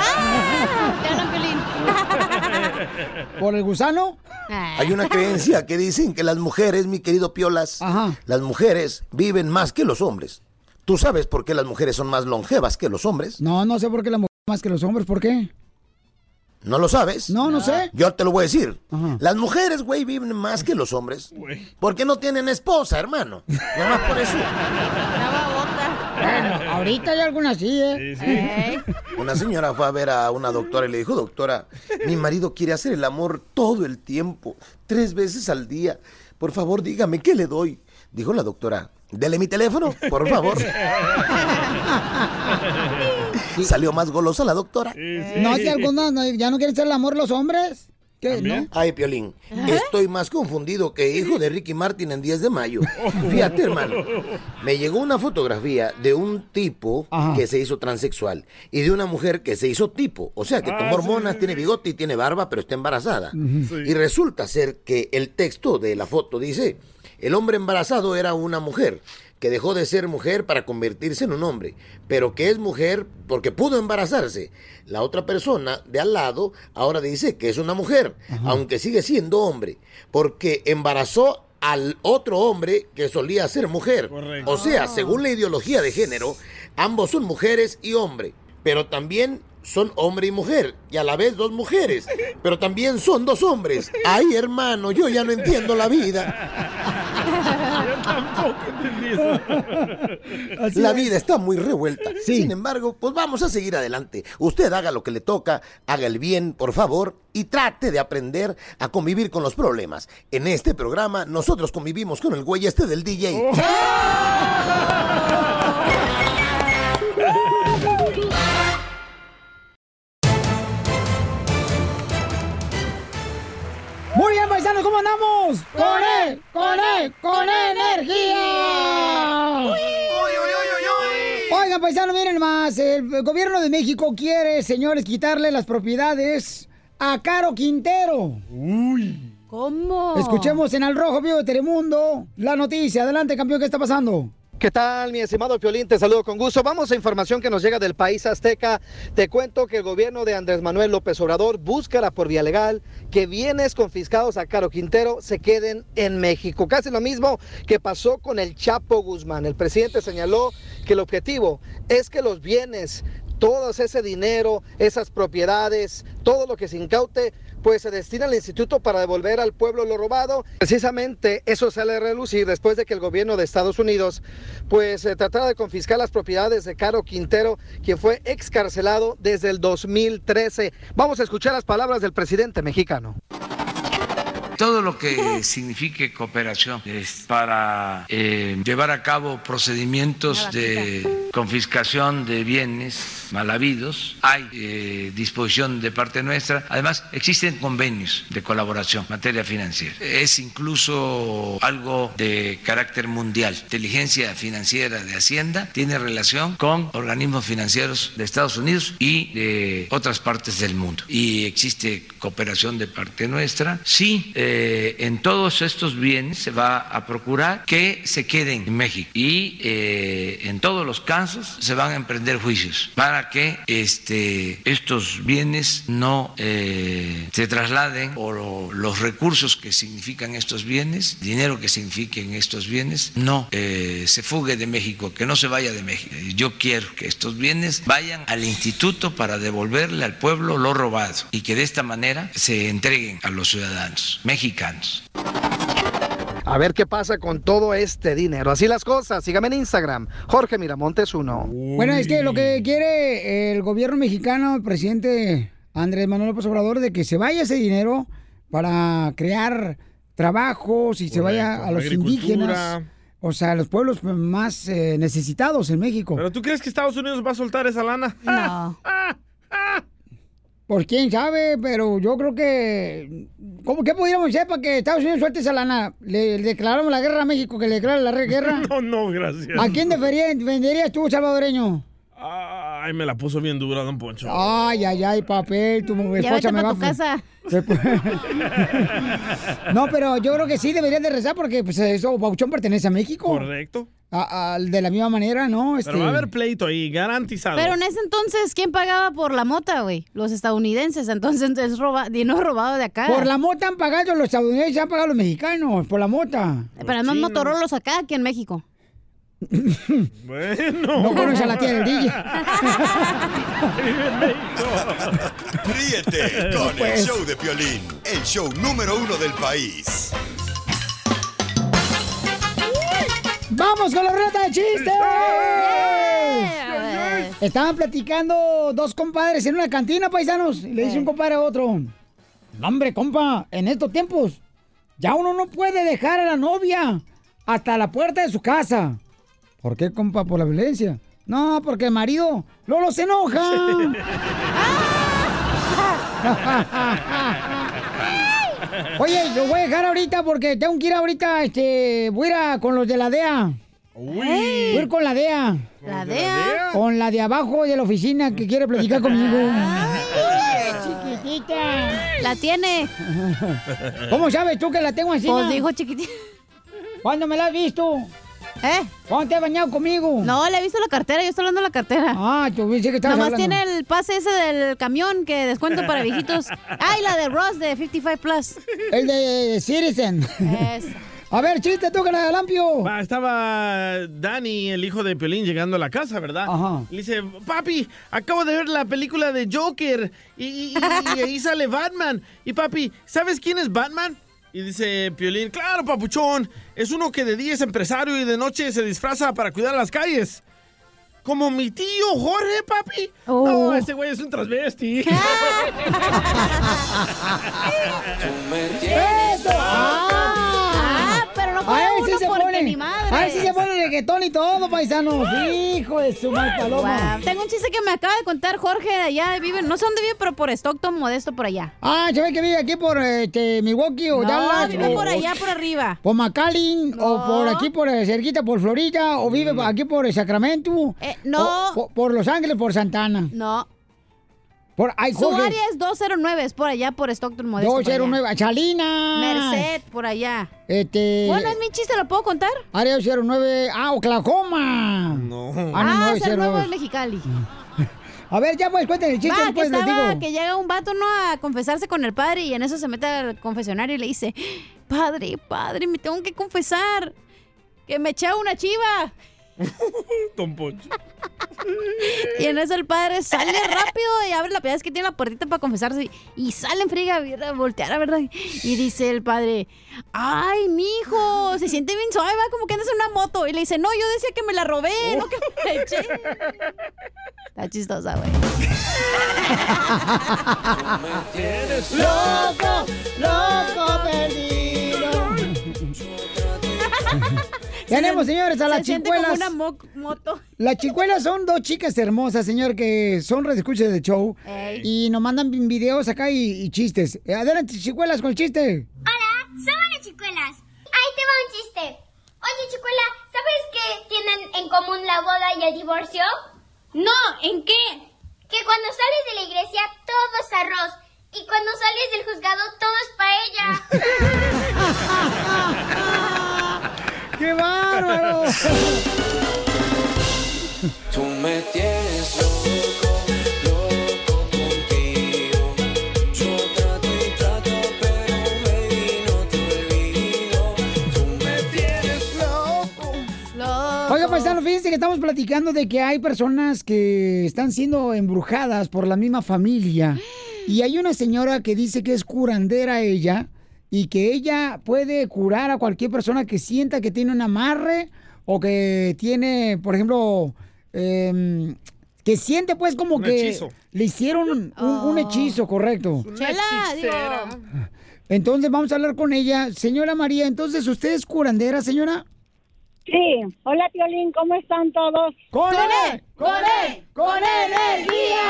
Speaker 2: ¿Por el gusano?
Speaker 12: Hay una creencia que dicen que las mujeres, mi querido Piolas, las mujeres viven más que los hombres. ¿Tú sabes por qué las mujeres son más longevas que los hombres?
Speaker 2: No, no sé por qué la mujer más que los hombres. ¿Por qué?
Speaker 12: ¿No lo sabes?
Speaker 2: No, no sé.
Speaker 12: Yo te lo voy a decir. Las mujeres, güey, viven más que los hombres. Porque no tienen esposa, hermano. Nada más por eso.
Speaker 2: Bueno, ahorita hay algunas sí, ¿eh?
Speaker 12: Una señora fue a ver a una doctora y le dijo, doctora, mi marido quiere hacer el amor todo el tiempo, tres veces al día. Por favor, dígame, ¿qué le doy? Dijo la doctora, dele mi teléfono, por favor. Salió más golosa la doctora.
Speaker 2: No, si algunos no- ya no quieren ser el amor los hombres. ¿Qué? ¿No?
Speaker 12: Ay, Piolín, estoy más confundido que hijo de Ricky Martin en 10 de mayo. Fíjate, hermano, me llegó una fotografía de un tipo que se hizo transexual y de una mujer que se hizo tipo. O sea, que tomó
Speaker 21: Ah,
Speaker 12: hormonas, tiene bigote y tiene barba, pero está embarazada. Y resulta ser que el texto de la foto dice, el hombre embarazado era una mujer que dejó de ser mujer para convertirse en un hombre, pero que es mujer porque pudo embarazarse. La otra persona de al lado ahora dice que es una mujer, aunque sigue siendo hombre, porque embarazó al otro hombre que solía ser mujer. O sea, según la ideología de género, ambos son mujeres y hombre, pero también son hombre y mujer, y a la vez dos mujeres, pero también son dos hombres. Ay, hermano, yo ya no entiendo la vida.
Speaker 3: Tampoco entendí eso.
Speaker 12: La vida está muy revuelta. Sin embargo, pues vamos a seguir adelante. Usted haga lo que le toca, haga el bien, por favor, y trate de aprender a convivir con los problemas. En este programa, nosotros convivimos con el güey este del DJ.
Speaker 2: Muy andamos? ¡Con él! ¡Con él! ¡Con energía! Oigan, paisanos, miren más. El gobierno de México quiere, señores, quitarle las propiedades a Caro Quintero. Uy.
Speaker 4: ¿Cómo?
Speaker 2: Escuchemos en Al Rojo Vivo de Telemundo la noticia. Adelante, campeón, ¿qué está pasando?
Speaker 5: ¿Qué tal, mi estimado Piolín? Te saludo con gusto. Vamos a información que nos llega del país azteca. Te cuento que el gobierno de Andrés Manuel López Obrador buscará por vía legal que bienes confiscados a Caro Quintero se queden en México. Casi lo mismo que pasó con el Chapo Guzmán. El presidente señaló que el objetivo es que los bienes todo ese dinero, esas propiedades, todo lo que se incaute, pues se destina al instituto para devolver al pueblo lo robado. Precisamente eso sale a relucir después de que el gobierno de Estados Unidos pues eh, tratara de confiscar las propiedades de Caro Quintero, quien fue excarcelado desde el 2013. Vamos a escuchar las palabras del presidente mexicano.
Speaker 21: todo lo que signifique cooperación es para eh, llevar a cabo procedimientos de confiscación de bienes mal habidos. Hay eh, disposición de parte nuestra. Además, existen convenios de colaboración en materia financiera. Es incluso algo de carácter mundial. Inteligencia financiera de Hacienda tiene relación con organismos financieros de Estados Unidos y de otras partes del mundo. Y existe cooperación de parte nuestra. Sí, eh, en todos estos bienes se va a procurar que se queden en México y eh, en todos los casos se van a emprender juicios para que este, estos bienes no eh, se trasladen o lo- los recursos que significan estos bienes, dinero que signifiquen estos bienes, no eh, se fugue de México, que no se vaya de México. Yo quiero que estos bienes vayan al instituto para devolverle al pueblo lo robado y que de esta manera se entreguen a los ciudadanos mexicanos.
Speaker 5: A ver qué pasa con todo este dinero. Así las cosas. Sígame en Instagram. Jorge Miramontes 1.
Speaker 2: Bueno, es que lo que quiere el gobierno mexicano, el presidente Andrés Manuel López Obrador, de que se vaya ese dinero para crear trabajos y se vaya a los indígenas, o sea, a los pueblos más eh, necesitados en México.
Speaker 3: ¿Pero tú crees que Estados Unidos va a soltar esa lana?
Speaker 4: No.
Speaker 2: Pues quién sabe, pero yo creo que... ¿Cómo qué pudiéramos hacer para que Estados Unidos suelte esa lana? ¿Le, le declaramos la guerra a México, que le declare la guerra?
Speaker 3: No, no, gracias.
Speaker 2: ¿A quién defería- venderías tú, salvadoreño?
Speaker 3: Ay, me la puso bien dura, don Poncho.
Speaker 2: Ay, ay, ay, papel, tu esposa me va
Speaker 4: tu
Speaker 2: a...
Speaker 4: casa.
Speaker 2: Se pu- no, pero yo creo que sí deberían de rezar porque pues eso, Bauchón pertenece a México.
Speaker 3: Correcto.
Speaker 2: A- a- de la misma manera, ¿no? Este...
Speaker 3: Pero va a haber pleito ahí, garantizado.
Speaker 4: Pero en ese entonces, ¿quién pagaba por la mota, güey? Los estadounidenses. Entonces, es roba, dinero robado de acá.
Speaker 2: Por la mota han pagado los estadounidenses, han pagado los mexicanos, por la mota.
Speaker 4: Pero además Motorolos acá que en México.
Speaker 3: Bueno.
Speaker 2: No conoce a la tía del DJ.
Speaker 7: Ríete con el
Speaker 2: Pues.
Speaker 7: show de Piolín, el show número uno del país.
Speaker 2: ¡Vamos con la reta de chistes! Estaban platicando dos compadres en una cantina, paisanos. Y le dice un compadre a otro: No, hombre, compa, en estos tiempos ya uno no puede dejar a la novia hasta la puerta de su casa. ¿Por qué, compa? ¿Por la violencia? No, porque el marido luego se enoja. Oye, lo voy a dejar ahorita porque tengo que ir ahorita, este, voy a ir con los de la DEA. Voy a ir con la DEA.
Speaker 4: ¿La DEA?
Speaker 2: Con la de abajo de la oficina que quiere platicar conmigo. chiquitita.
Speaker 4: La tiene.
Speaker 2: ¿Cómo sabes tú que la tengo así?
Speaker 4: Pues dijo chiquitita.
Speaker 2: ¿Cuándo me la has visto?
Speaker 4: ¿Eh?
Speaker 2: ¿Cuándo te has bañado conmigo?
Speaker 4: No, le he visto la cartera, yo estoy hablando de la cartera.
Speaker 2: Ah, tú dices que estabas
Speaker 4: Nomás
Speaker 2: hablando.
Speaker 4: tiene el pase ese del camión que descuento para viejitos. Ay, la de Ross de 55 Plus.
Speaker 2: El de Citizen. A ver, chiste tú, Lampio.
Speaker 3: Va, estaba Dani, el hijo de Piolín, llegando a la casa, ¿verdad?
Speaker 2: Ajá.
Speaker 3: Le dice, papi, acabo de ver la película de Joker y, y- y- y ahí sale Batman. Y papi, ¿sabes quién es Batman? Y dice Piolín, claro, papuchón, es uno que de día es empresario y de noche se disfraza para cuidar las calles. Como mi tío Jorge, papi. No, ese güey es un transvesti.
Speaker 2: ¡Eso!
Speaker 4: No
Speaker 2: A él sí
Speaker 4: uno
Speaker 2: se
Speaker 4: porque
Speaker 2: pone.
Speaker 4: ni madre.
Speaker 2: A él sí se pone reggaetón y todo, paisanos. Hijo de su mal paloma.
Speaker 4: Tengo un chiste que me acaba de contar Jorge de allá, vive, no sé dónde vive, pero por Stockton, modesto por allá.
Speaker 2: Ah, se ve que vive aquí por este, Milwaukee o
Speaker 4: No,
Speaker 2: Dallas.
Speaker 4: vive
Speaker 2: o-
Speaker 4: por allá, por arriba.
Speaker 2: Por McAllen, o por aquí, por eh, cerquita, por Florida, o vive aquí por eh, Sacramento.
Speaker 4: Eh, no.
Speaker 2: o por, por Los Ángeles, por Santana.
Speaker 4: No.
Speaker 2: Por, ay,
Speaker 4: Su
Speaker 2: Jorge,
Speaker 4: área es 209, es por allá, por Stockton, modesto. por allá.
Speaker 2: 209, Salinas.
Speaker 4: Merced, por allá.
Speaker 2: Este.
Speaker 4: Bueno, es mi chiste, ¿lo puedo contar?
Speaker 2: Área 09, ah, Oklahoma.
Speaker 3: No.
Speaker 2: Ah, no,
Speaker 4: Ah,
Speaker 2: 909.
Speaker 4: ser nuevo es Mexicali.
Speaker 2: A ver, ya pues, cuéntame el chiste,
Speaker 4: Va, que
Speaker 2: después les
Speaker 4: estaba,
Speaker 2: digo.
Speaker 4: que llega un vato, ¿no? A confesarse con el padre y en eso se mete al confesionario y le dice, padre, padre, me tengo que confesar que me eché una chiva.
Speaker 3: Don Poncho.
Speaker 4: Y en eso el padre sale rápido y abre la es que tiene la puertita para confesarse. Y sale en friga a voltear, ¿verdad? Y dice el padre, ay, mijo, se siente bien suave, va como que andas en una moto. Y le dice, no, yo decía que me la robé, no que me la eché. Está chistosa, güey.
Speaker 2: Loco, loco perdido. Tenemos, señores, a las
Speaker 4: Se siente como
Speaker 2: chicuelas.
Speaker 4: una mo- moto.
Speaker 2: Las chicuelas son dos chicas hermosas, señor, que son redescuchas de show.
Speaker 4: Ey.
Speaker 2: Y nos mandan videos acá y, y chistes. Eh, Adelante, chicuelas, con el chiste.
Speaker 22: Hola, somos las chicuelas. Ahí te va un chiste. Oye, chicuela, ¿sabes qué tienen en común la boda y el divorcio? No, ¿en qué? Que cuando sales de la iglesia todo es arroz. Y cuando sales del juzgado todo es paella.
Speaker 2: ¡Qué bárbaro!
Speaker 9: Tú me tienes loco, loco contigo.
Speaker 2: Oiga, paisano, fíjense que estamos platicando de que hay personas que están siendo embrujadas por la misma familia. Y hay una señora que dice que es curandera ella y que ella puede curar a cualquier persona que sienta que tiene un amarre o que tiene, por ejemplo, em, que siente pues como
Speaker 3: Un
Speaker 2: que
Speaker 3: hechizo.
Speaker 2: le hicieron un, un hechizo, correcto.
Speaker 4: Chela, digo.
Speaker 2: Entonces vamos a hablar con ella. Señora María, entonces usted es curandera, señora.
Speaker 23: Sí. Hola, Piolín, ¿cómo están todos?
Speaker 2: ¡Con él! ¡Con él! ¡Con energía!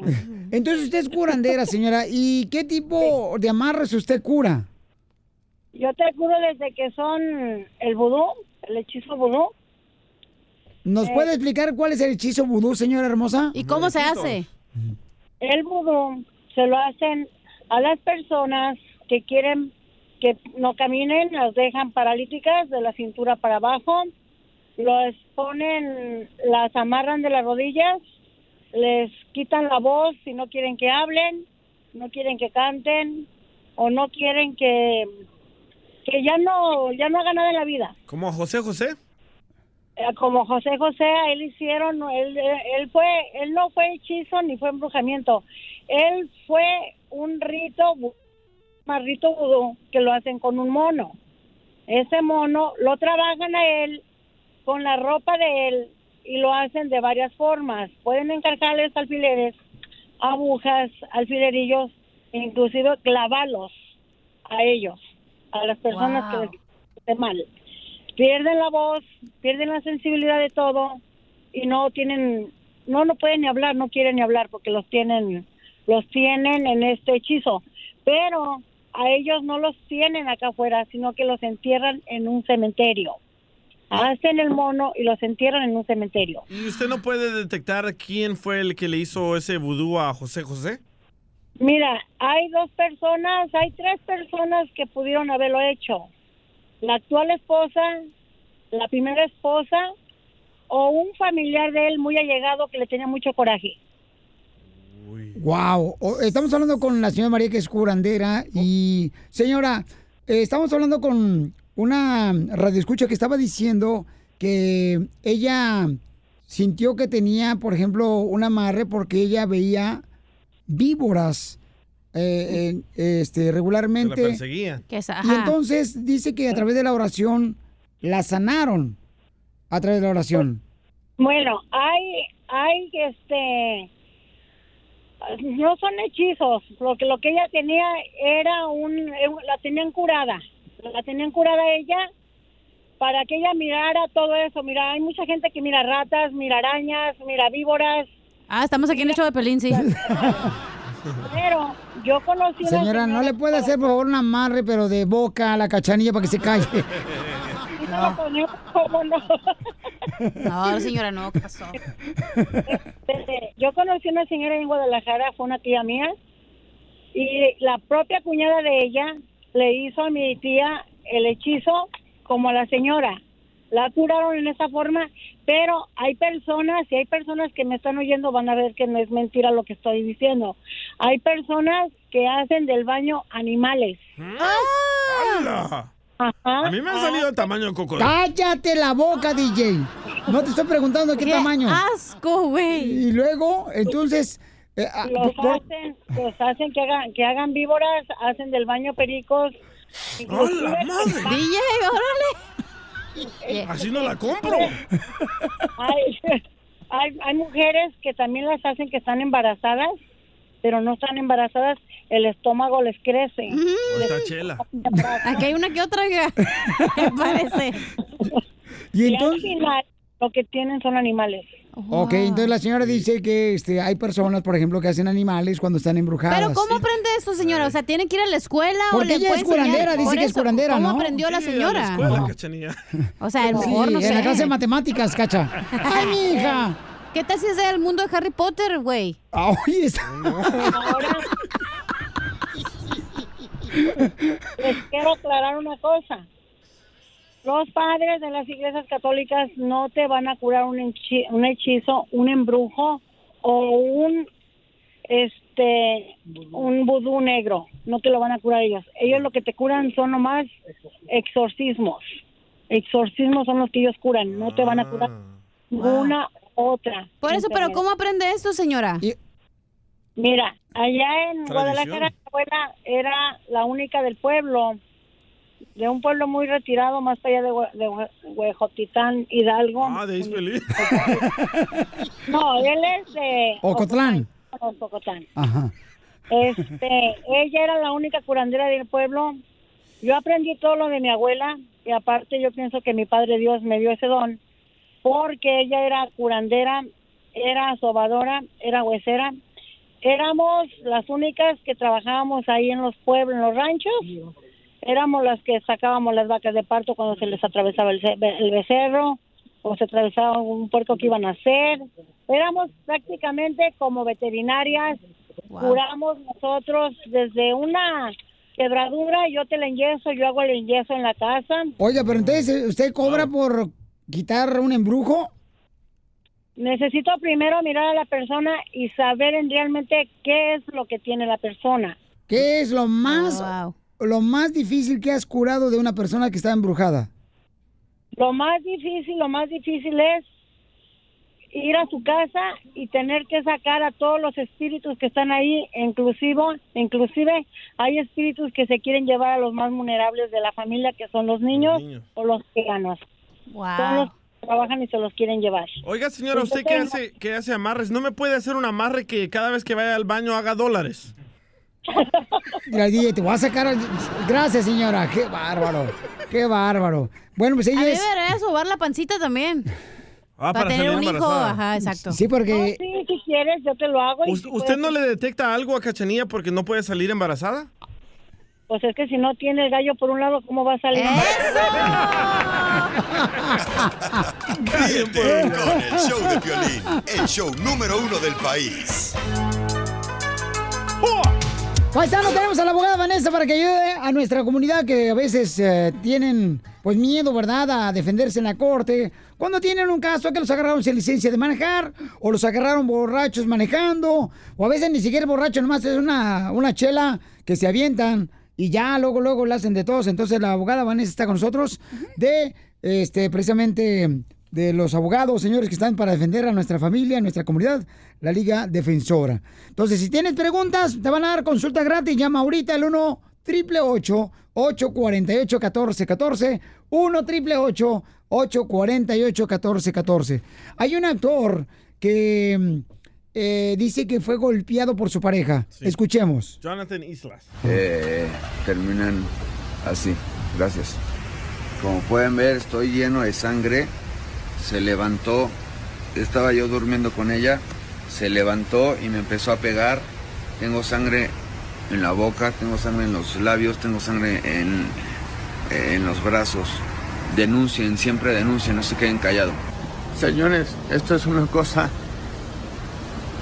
Speaker 2: Entonces usted es curandera, señora. ¿Y qué tipo de amarres usted cura?
Speaker 23: Yo te curo desde que son el vudú, el hechizo vudú.
Speaker 2: ¿Nos
Speaker 23: Eh.
Speaker 2: puede explicar cuál es el hechizo vudú, señora hermosa?
Speaker 4: ¿Y cómo se hace?
Speaker 23: El vudú se lo hacen a las personas que quieren que no caminen, las dejan paralíticas de la cintura para abajo, los ponen, las amarran de las rodillas, les quitan la voz si no quieren que hablen, no quieren que canten o no quieren que que ya no ya no hagan nada en la vida.
Speaker 3: ¿Como José José?
Speaker 23: Eh, como José José, a él hicieron, él, él fue, él no fue hechizo ni fue embrujamiento, él fue un rito, más rito vudú que lo hacen con un mono. Ese mono lo trabajan a él con la ropa de él y lo hacen de varias formas. Pueden encargarles alfileres, agujas, alfilerillos, e inclusive clavarlos a ellos, a las personas que les mal pierden la voz, pierden la sensibilidad de todo y no tienen, no, no pueden ni hablar, no quieren ni hablar porque los tienen, los tienen en este hechizo. Pero a ellos no los tienen acá afuera, sino que los entierran en un cementerio. Hacen el mono y los entierran en un cementerio.
Speaker 3: ¿Y usted no puede detectar quién fue el que le hizo ese vudú a José José?
Speaker 23: Mira, hay dos personas, hay tres personas que pudieron haberlo hecho. La actual esposa, la primera esposa o un familiar de él muy allegado que le tenía mucho coraje.
Speaker 2: Wow. Estamos hablando con la señora María que es curandera y señora, eh, estamos hablando con una radioescucha que estaba diciendo que ella sintió que tenía, por ejemplo, un amarre porque ella veía víboras eh, en- este,
Speaker 3: Que la
Speaker 2: regularmente.
Speaker 3: perseguían.
Speaker 2: Y entonces dice que a través de la oración la sanaron. A través de la oración.
Speaker 23: Bueno, hay, hay, este, no son hechizos. Lo que, lo que ella tenía era un, la tenían curada, la tenían curada ella para que ella mirara todo eso. Mira, hay mucha gente que mira ratas, mira arañas, mira víboras.
Speaker 4: Ah, estamos aquí en el show de Pelín, sí.
Speaker 23: Pero yo conocí una
Speaker 2: Señora, ¿no le puede hacer por favor un amarre, pero de boca a la cachanilla para que se calle?
Speaker 23: No. ¿Cómo no?
Speaker 4: No, señora, no, ¿qué pasó?
Speaker 23: Este, Yo conocí una señora en Guadalajara, fue una tía mía, y la propia cuñada de ella le hizo a mi tía el hechizo como a la señora. La curaron en esa forma, pero hay personas, y hay personas que me están oyendo, van a ver que no es mentira lo que estoy diciendo. Hay personas que hacen del baño animales.
Speaker 3: ¡Hala! A mí me ha salido el tamaño de cocodrilo.
Speaker 2: Cállate la boca, DJ. No te estoy preguntando qué,
Speaker 4: ¡Qué
Speaker 2: tamaño.
Speaker 4: asco, güey!
Speaker 2: Y luego, entonces... eh, ah,
Speaker 23: Los
Speaker 2: por-
Speaker 23: hacen, los hacen que hagan, que hagan víboras, hacen del baño pericos. Inclusive-
Speaker 4: DJ, órale.
Speaker 3: Así no la compro.
Speaker 23: Hay, hay, hay mujeres que también las hacen que están embarazadas, pero no están embarazadas, el estómago les crece.
Speaker 3: O esta chela.
Speaker 4: Aquí hay una que otra. Me parece.
Speaker 2: Y
Speaker 23: al
Speaker 2: entonces...
Speaker 23: final, lo que tienen son animales.
Speaker 2: Ok, entonces la señora dice que este, hay personas, por ejemplo, que hacen animales cuando están embrujadas.
Speaker 4: Pero ¿cómo aprende esto, señora? O sea, ¿tiene que ir a la escuela o
Speaker 2: Porque
Speaker 4: le
Speaker 2: ella es curandera,
Speaker 4: enseñar?
Speaker 2: dice
Speaker 4: Por
Speaker 2: que es
Speaker 4: eso,
Speaker 2: curandera,
Speaker 4: ¿Cómo
Speaker 2: ¿no?
Speaker 4: aprendió la señora?
Speaker 3: escuela, cachanilla.
Speaker 4: O sea, a lo
Speaker 2: Sí,
Speaker 4: mejor no
Speaker 2: en
Speaker 4: sé.
Speaker 2: la clase de matemáticas, cacha. ¡Ay, mi hija!
Speaker 4: ¿Qué tal si es del mundo de Harry Potter, güey?
Speaker 2: Ah, Oye, está-
Speaker 23: Ahora, les quiero aclarar una cosa. Los padres de las iglesias católicas no te van a curar un, hechizo, un embrujo o un este un vudú negro. No te lo van a curar ellos. Ellos lo que te curan son nomás exorcismos. Exorcismos son los que ellos curan. No te van a curar ninguna otra.
Speaker 4: Por eso, pero. ¿cómo aprende esto, señora?
Speaker 23: Mira, allá en
Speaker 4: Tradición.
Speaker 23: Guadalajara, mi abuela era la única del pueblo, de un pueblo muy retirado, más allá de, de Hue- Huejotitán, Hidalgo.
Speaker 3: Ah, de.
Speaker 23: No, él es de
Speaker 2: Ocotlán.
Speaker 23: Ocotlán, Ocotlán.
Speaker 2: Ajá.
Speaker 23: Este, ella era la única curandera del pueblo. Yo aprendí todo lo de mi abuela y aparte yo pienso que mi padre Dios me dio ese don porque ella era curandera, era sobadora, era huesera. Éramos las únicas que trabajábamos ahí en los pueblos, en los ranchos. Éramos las que sacábamos las vacas de parto cuando se les atravesaba el, ce- el becerro o se atravesaba un puerco que iban a hacer. Éramos prácticamente como veterinarias. Curamos nosotros desde una quebradura, yo te la enyeso, yo hago el enyeso en la casa.
Speaker 2: Oiga, pero entonces, ¿usted cobra por quitar un embrujo?
Speaker 23: Necesito primero mirar a la persona y saber en realmente qué es lo que tiene la persona.
Speaker 2: ¿Qué es lo más, lo más difícil que has curado de una persona que está embrujada?
Speaker 23: Lo más difícil, lo más difícil es ir a su casa y tener que sacar a todos los espíritus que están ahí, inclusive, inclusive hay espíritus que se quieren llevar a los más vulnerables de la familia, que son los niños, o los veganos. Son los que trabajan y se los quieren llevar.
Speaker 3: Oiga, señora, ¿usted qué hace, qué hace amarres? ¿No me puede hacer un amarre que cada vez que vaya al baño haga dólares?
Speaker 2: Mira, DJ, te voy a sacar. al- Gracias, señora. Qué bárbaro. Qué bárbaro. Bueno, pues
Speaker 4: A mí
Speaker 2: ella
Speaker 4: me
Speaker 2: es.
Speaker 4: debería sobar la pancita también.
Speaker 3: Ah,
Speaker 4: para, tener un hijo, ajá, exacto.
Speaker 2: Sí, porque.
Speaker 23: Sí, si quieres, yo te lo hago. y
Speaker 3: ¿Us-
Speaker 23: si
Speaker 3: ¿Usted no le detecta algo a Cachanilla porque no puede salir embarazada?
Speaker 23: Pues es que si no tiene el gallo por un lado, ¿cómo va a salir?
Speaker 7: Ríete con el show de Piolín, el show número uno del país.
Speaker 2: Paisano, tenemos a la abogada Vanessa para que ayude a nuestra comunidad que a veces eh, tienen pues miedo, ¿verdad?, a defenderse en la corte. Cuando tienen un caso que los agarraron sin licencia de manejar, o los agarraron borrachos manejando, o a veces ni siquiera borracho, nomás es una, una chela que se avientan y ya luego, luego la hacen de todos. Entonces la abogada Vanessa está con nosotros de, este, precisamente de los abogados, señores, que están para defender a nuestra familia, a nuestra comunidad, la Liga Defensora. Entonces, si tienes preguntas, te van a dar consulta gratis. Llama ahorita al 1 888 848 1414 1 888 848 1414 Hay un actor que mm, eh, dice que fue golpeado por su pareja. Escuchemos.
Speaker 3: Jonathan Islas.
Speaker 24: eh, terminan así. Gracias. Como pueden ver, estoy lleno de sangre. Se levantó, estaba yo durmiendo con ella, se levantó y me empezó a pegar. Tengo sangre en la boca, tengo sangre en los labios, tengo sangre en, en los brazos. Denuncien, siempre denuncien, no se queden callados. Señores, esto es una cosa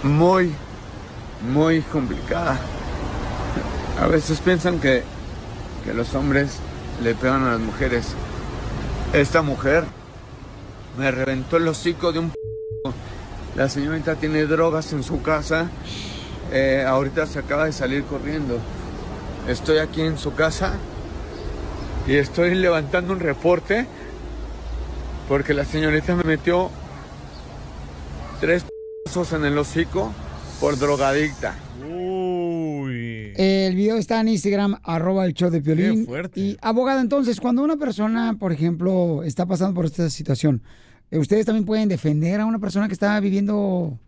Speaker 24: muy, muy complicada. A veces piensan que, que los hombres le pegan a las mujeres. Esta mujer me reventó el hocico de un... La señorita tiene drogas en su casa. Eh, ahorita se acaba de salir corriendo. Estoy aquí en su casa y estoy levantando un reporte porque la señorita me metió tres en el hocico por drogadicta.
Speaker 2: El video está en Instagram, arroba el show de Piolín.
Speaker 24: Qué fuerte.
Speaker 2: Y abogada, entonces, cuando una persona, por ejemplo, está pasando por esta situación, ¿ustedes también pueden defender a una persona que está viviendo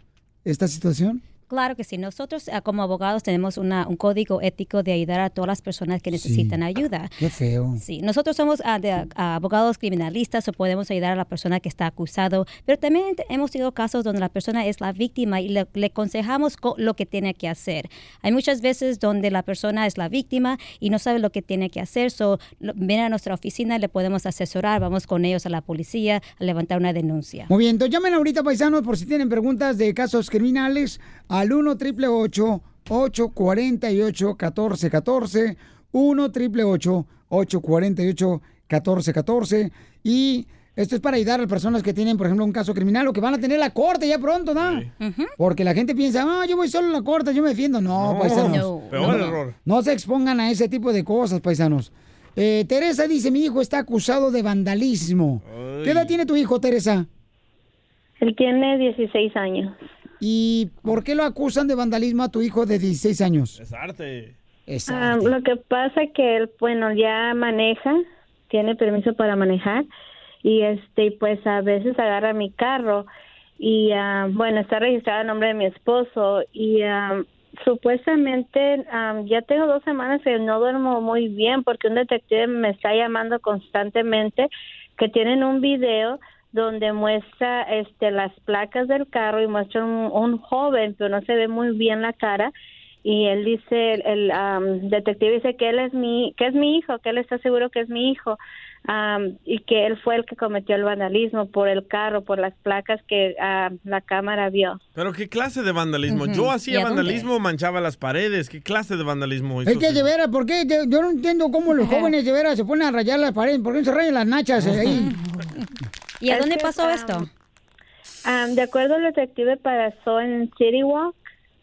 Speaker 2: esta situación?
Speaker 25: Claro que sí. Nosotros ah, como abogados tenemos una- un código ético de ayudar a todas las personas que necesitan ayuda.
Speaker 2: Qué feo.
Speaker 25: Sí, nosotros somos ah, de, ah, abogados criminalistas o podemos ayudar a la persona que está acusado, pero también hemos tenido casos donde la persona es la víctima y le, le aconsejamos co- lo que tiene que hacer. Hay muchas veces donde la persona es la víctima y no sabe lo que tiene que hacer, so lo- viene a nuestra oficina, le podemos asesorar, vamos con ellos a la policía a levantar una denuncia.
Speaker 2: Muy bien, entonces llamen ahorita, paisanos, por si tienen preguntas de casos criminales al 1 888 848 1414 1 888 848 1414 y esto es para ayudar a las personas que tienen, por ejemplo, un caso criminal o que van a tener la corte ya pronto, ¿no? Porque la gente piensa, ah, yo voy solo a la corte, yo me defiendo. No,
Speaker 3: No,
Speaker 2: paisanos.
Speaker 3: no. Peor error.
Speaker 2: No se expongan a ese tipo de cosas, paisanos. Eh, Teresa dice, mi hijo está acusado de vandalismo. ¿Qué edad tiene tu hijo, Teresa?
Speaker 26: Él tiene 16 años.
Speaker 2: ¿Y por qué lo acusan de vandalismo a tu hijo de 16 años?
Speaker 3: Es arte.
Speaker 26: Ah, lo que pasa es que él, bueno, ya maneja, tiene permiso para manejar y este, pues a veces agarra mi carro y ah, bueno, está registrado a nombre de mi esposo y ah, supuestamente ah, ya tengo dos semanas que no duermo muy bien porque un detective me está llamando constantemente que tienen un video donde muestra este las placas del carro y muestra un, un joven pero no se ve muy bien la cara y él dice el, el, am, detective dice que él es mi que es mi hijo que él está seguro que es mi hijo am, y que él fue el que cometió el vandalismo por el carro por las placas que ah, la cámara vio
Speaker 3: Pero qué clase de vandalismo.
Speaker 26: Ujú.
Speaker 3: Yo
Speaker 26: ¿Y
Speaker 3: hacía vandalismo, manchaba las paredes. ¿Qué clase de vandalismo hizo?
Speaker 2: Es que de veras, ¿por qué? Yo yo no entiendo cómo los jóvenes de veras se ponen a rayar las paredes. ¿Por qué no se rayan las nachas eh, ahí?
Speaker 25: ¿Y a dónde pasó esto?
Speaker 26: am, de acuerdo al detective pasó en City Walk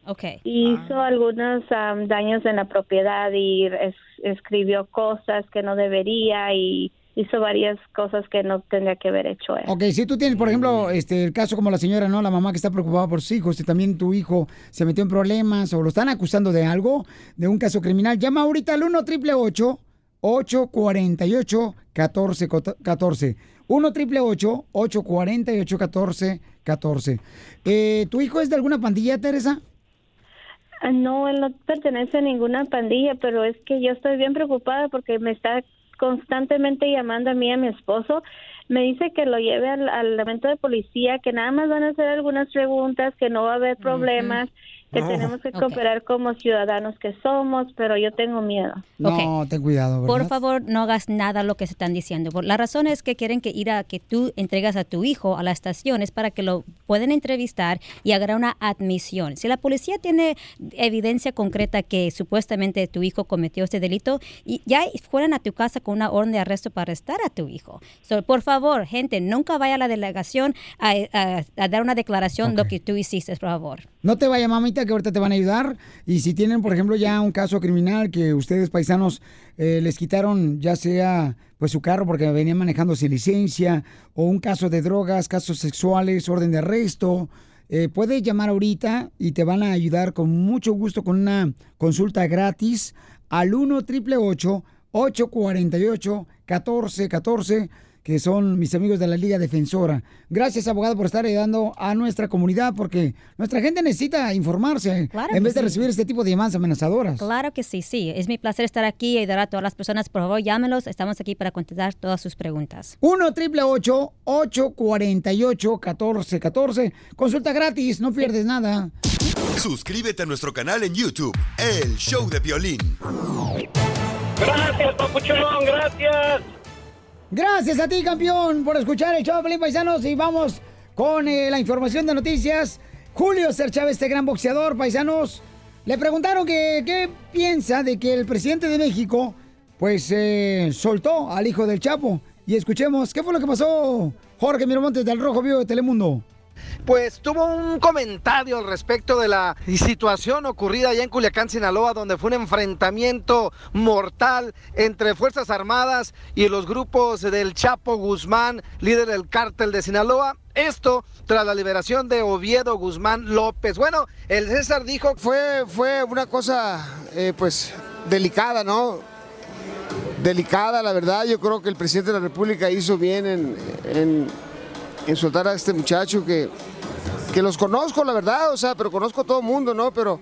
Speaker 25: Ok.
Speaker 26: hizo algunos am, daños en la propiedad y es- escribió cosas que no debería y hizo varias cosas que no tendría que haber hecho él.
Speaker 2: Ok, si tú tienes, por ejemplo, este, el caso como la señora, ¿no? La mamá que está preocupada por sus hijos, y también tu hijo se metió en problemas o lo están acusando de algo, de un caso criminal, llama ahorita al 1 888 848 1414 1 888 848 1414 eh, ¿Tu hijo es de alguna pandilla, Teresa?
Speaker 26: Ah, No, él no pertenece a ninguna pandilla, pero es que yo estoy bien preocupada porque me está constantemente llamando a mí y a mi esposo. Me dice que lo lleve al, al elemento de policía, que nada más van a hacer algunas preguntas, que no va a haber problemas, que
Speaker 2: No.
Speaker 26: tenemos que cooperar como ciudadanos que somos, pero yo tengo miedo.
Speaker 2: No, ten cuidado, ¿verdad?
Speaker 25: Por favor, no hagas nada lo que se están diciendo. Por- La razón es que quieren que ir a que tú entregas a tu hijo a la estación es para que lo puedan entrevistar y hagan una admisión. Si la policía tiene evidencia concreta que supuestamente tu hijo cometió este delito, y ya fueran a tu casa con una orden de arresto para arrestar a tu hijo. So, por favor, gente, nunca vaya a la delegación a, a- a dar una declaración lo que tú hiciste, por favor.
Speaker 2: No te vaya, mamita, que ahorita te van a ayudar. Y si tienen, por ejemplo, ya un caso criminal que ustedes, paisanos, eh, les quitaron ya sea pues su carro porque venían manejando sin licencia, o un caso de drogas, casos sexuales, orden de arresto, eh, puedes llamar ahorita y te van a ayudar con mucho gusto con una consulta gratis al 1 888 848 1414 que son mis amigos de la Liga Defensora. Gracias, abogado, por estar ayudando a nuestra comunidad, porque nuestra gente necesita informarse
Speaker 25: Claro
Speaker 2: en vez de recibir este tipo de llamadas amenazadoras.
Speaker 25: Claro que sí, sí. Es mi placer estar aquí y ayudar a todas las personas. Por favor, llámenos. Estamos aquí para contestar todas sus preguntas.
Speaker 2: 1 triple 848 1414 Consulta gratis, no pierdes nada.
Speaker 7: Suscríbete a nuestro canal en YouTube, El Show de Violín.
Speaker 2: Gracias, papuchón, gracias. Gracias a ti, campeón, por escuchar el show Pelín Paisanos. Y vamos con eh, la información de noticias. Julio Ser Chávez, este gran boxeador, paisanos, le preguntaron que qué piensa de que el presidente de México, pues, eh, soltó al hijo del Chapo. Y escuchemos, ¿qué fue lo que pasó, Jorge Miramontes del Rojo Vivo de Telemundo?
Speaker 5: Pues tuvo un comentario al respecto de la situación ocurrida allá en Culiacán, Sinaloa, donde fue un enfrentamiento mortal entre Fuerzas Armadas y los grupos del Chapo Guzmán, líder del cártel de Sinaloa. Esto tras la liberación de Oviedo Guzmán López. Bueno, el César dijo...
Speaker 27: Fue, fue una cosa, eh, pues, delicada, ¿no? Delicada, la verdad. Yo creo que el presidente de la República hizo bien en, en- en soltar a este muchacho que, que los conozco, la verdad, o sea, pero conozco a todo el mundo, ¿no? Pero,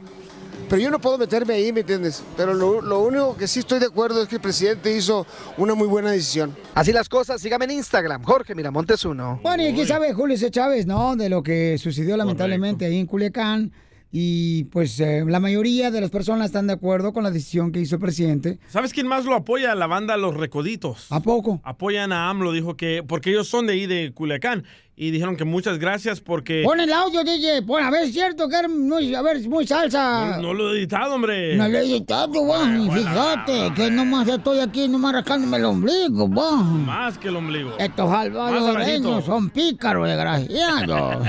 Speaker 27: pero yo no puedo meterme ahí, ¿me entiendes? Pero lo, lo único que sí estoy de acuerdo es que el presidente hizo una muy buena decisión.
Speaker 5: Así las cosas, sígame en Instagram, Jorge Miramontes uno.
Speaker 2: Bueno, y aquí sabe Julio C. Chávez, ¿no? De lo que sucedió lamentablemente ahí en Culiacán. Y pues eh, la mayoría de las personas están de acuerdo con la decisión que hizo el presidente.
Speaker 3: ¿Sabes quién más lo apoya? La banda Los Recoditos.
Speaker 2: ¿A poco?
Speaker 3: Apoyan a AMLO, dijo que, porque ellos son de ahí, de Culiacán, y dijeron que muchas gracias porque...
Speaker 2: Pon el audio, DJ. Pon, a ver, es cierto que era muy, a ver, muy salsa.
Speaker 3: No, no lo he editado, hombre.
Speaker 2: No lo he editado, güey. Fíjate que nomás estoy aquí, nomás rascándome el ombligo, güey.
Speaker 3: Más que el ombligo.
Speaker 2: Estos salvadoreños son pícaros, desgraciados.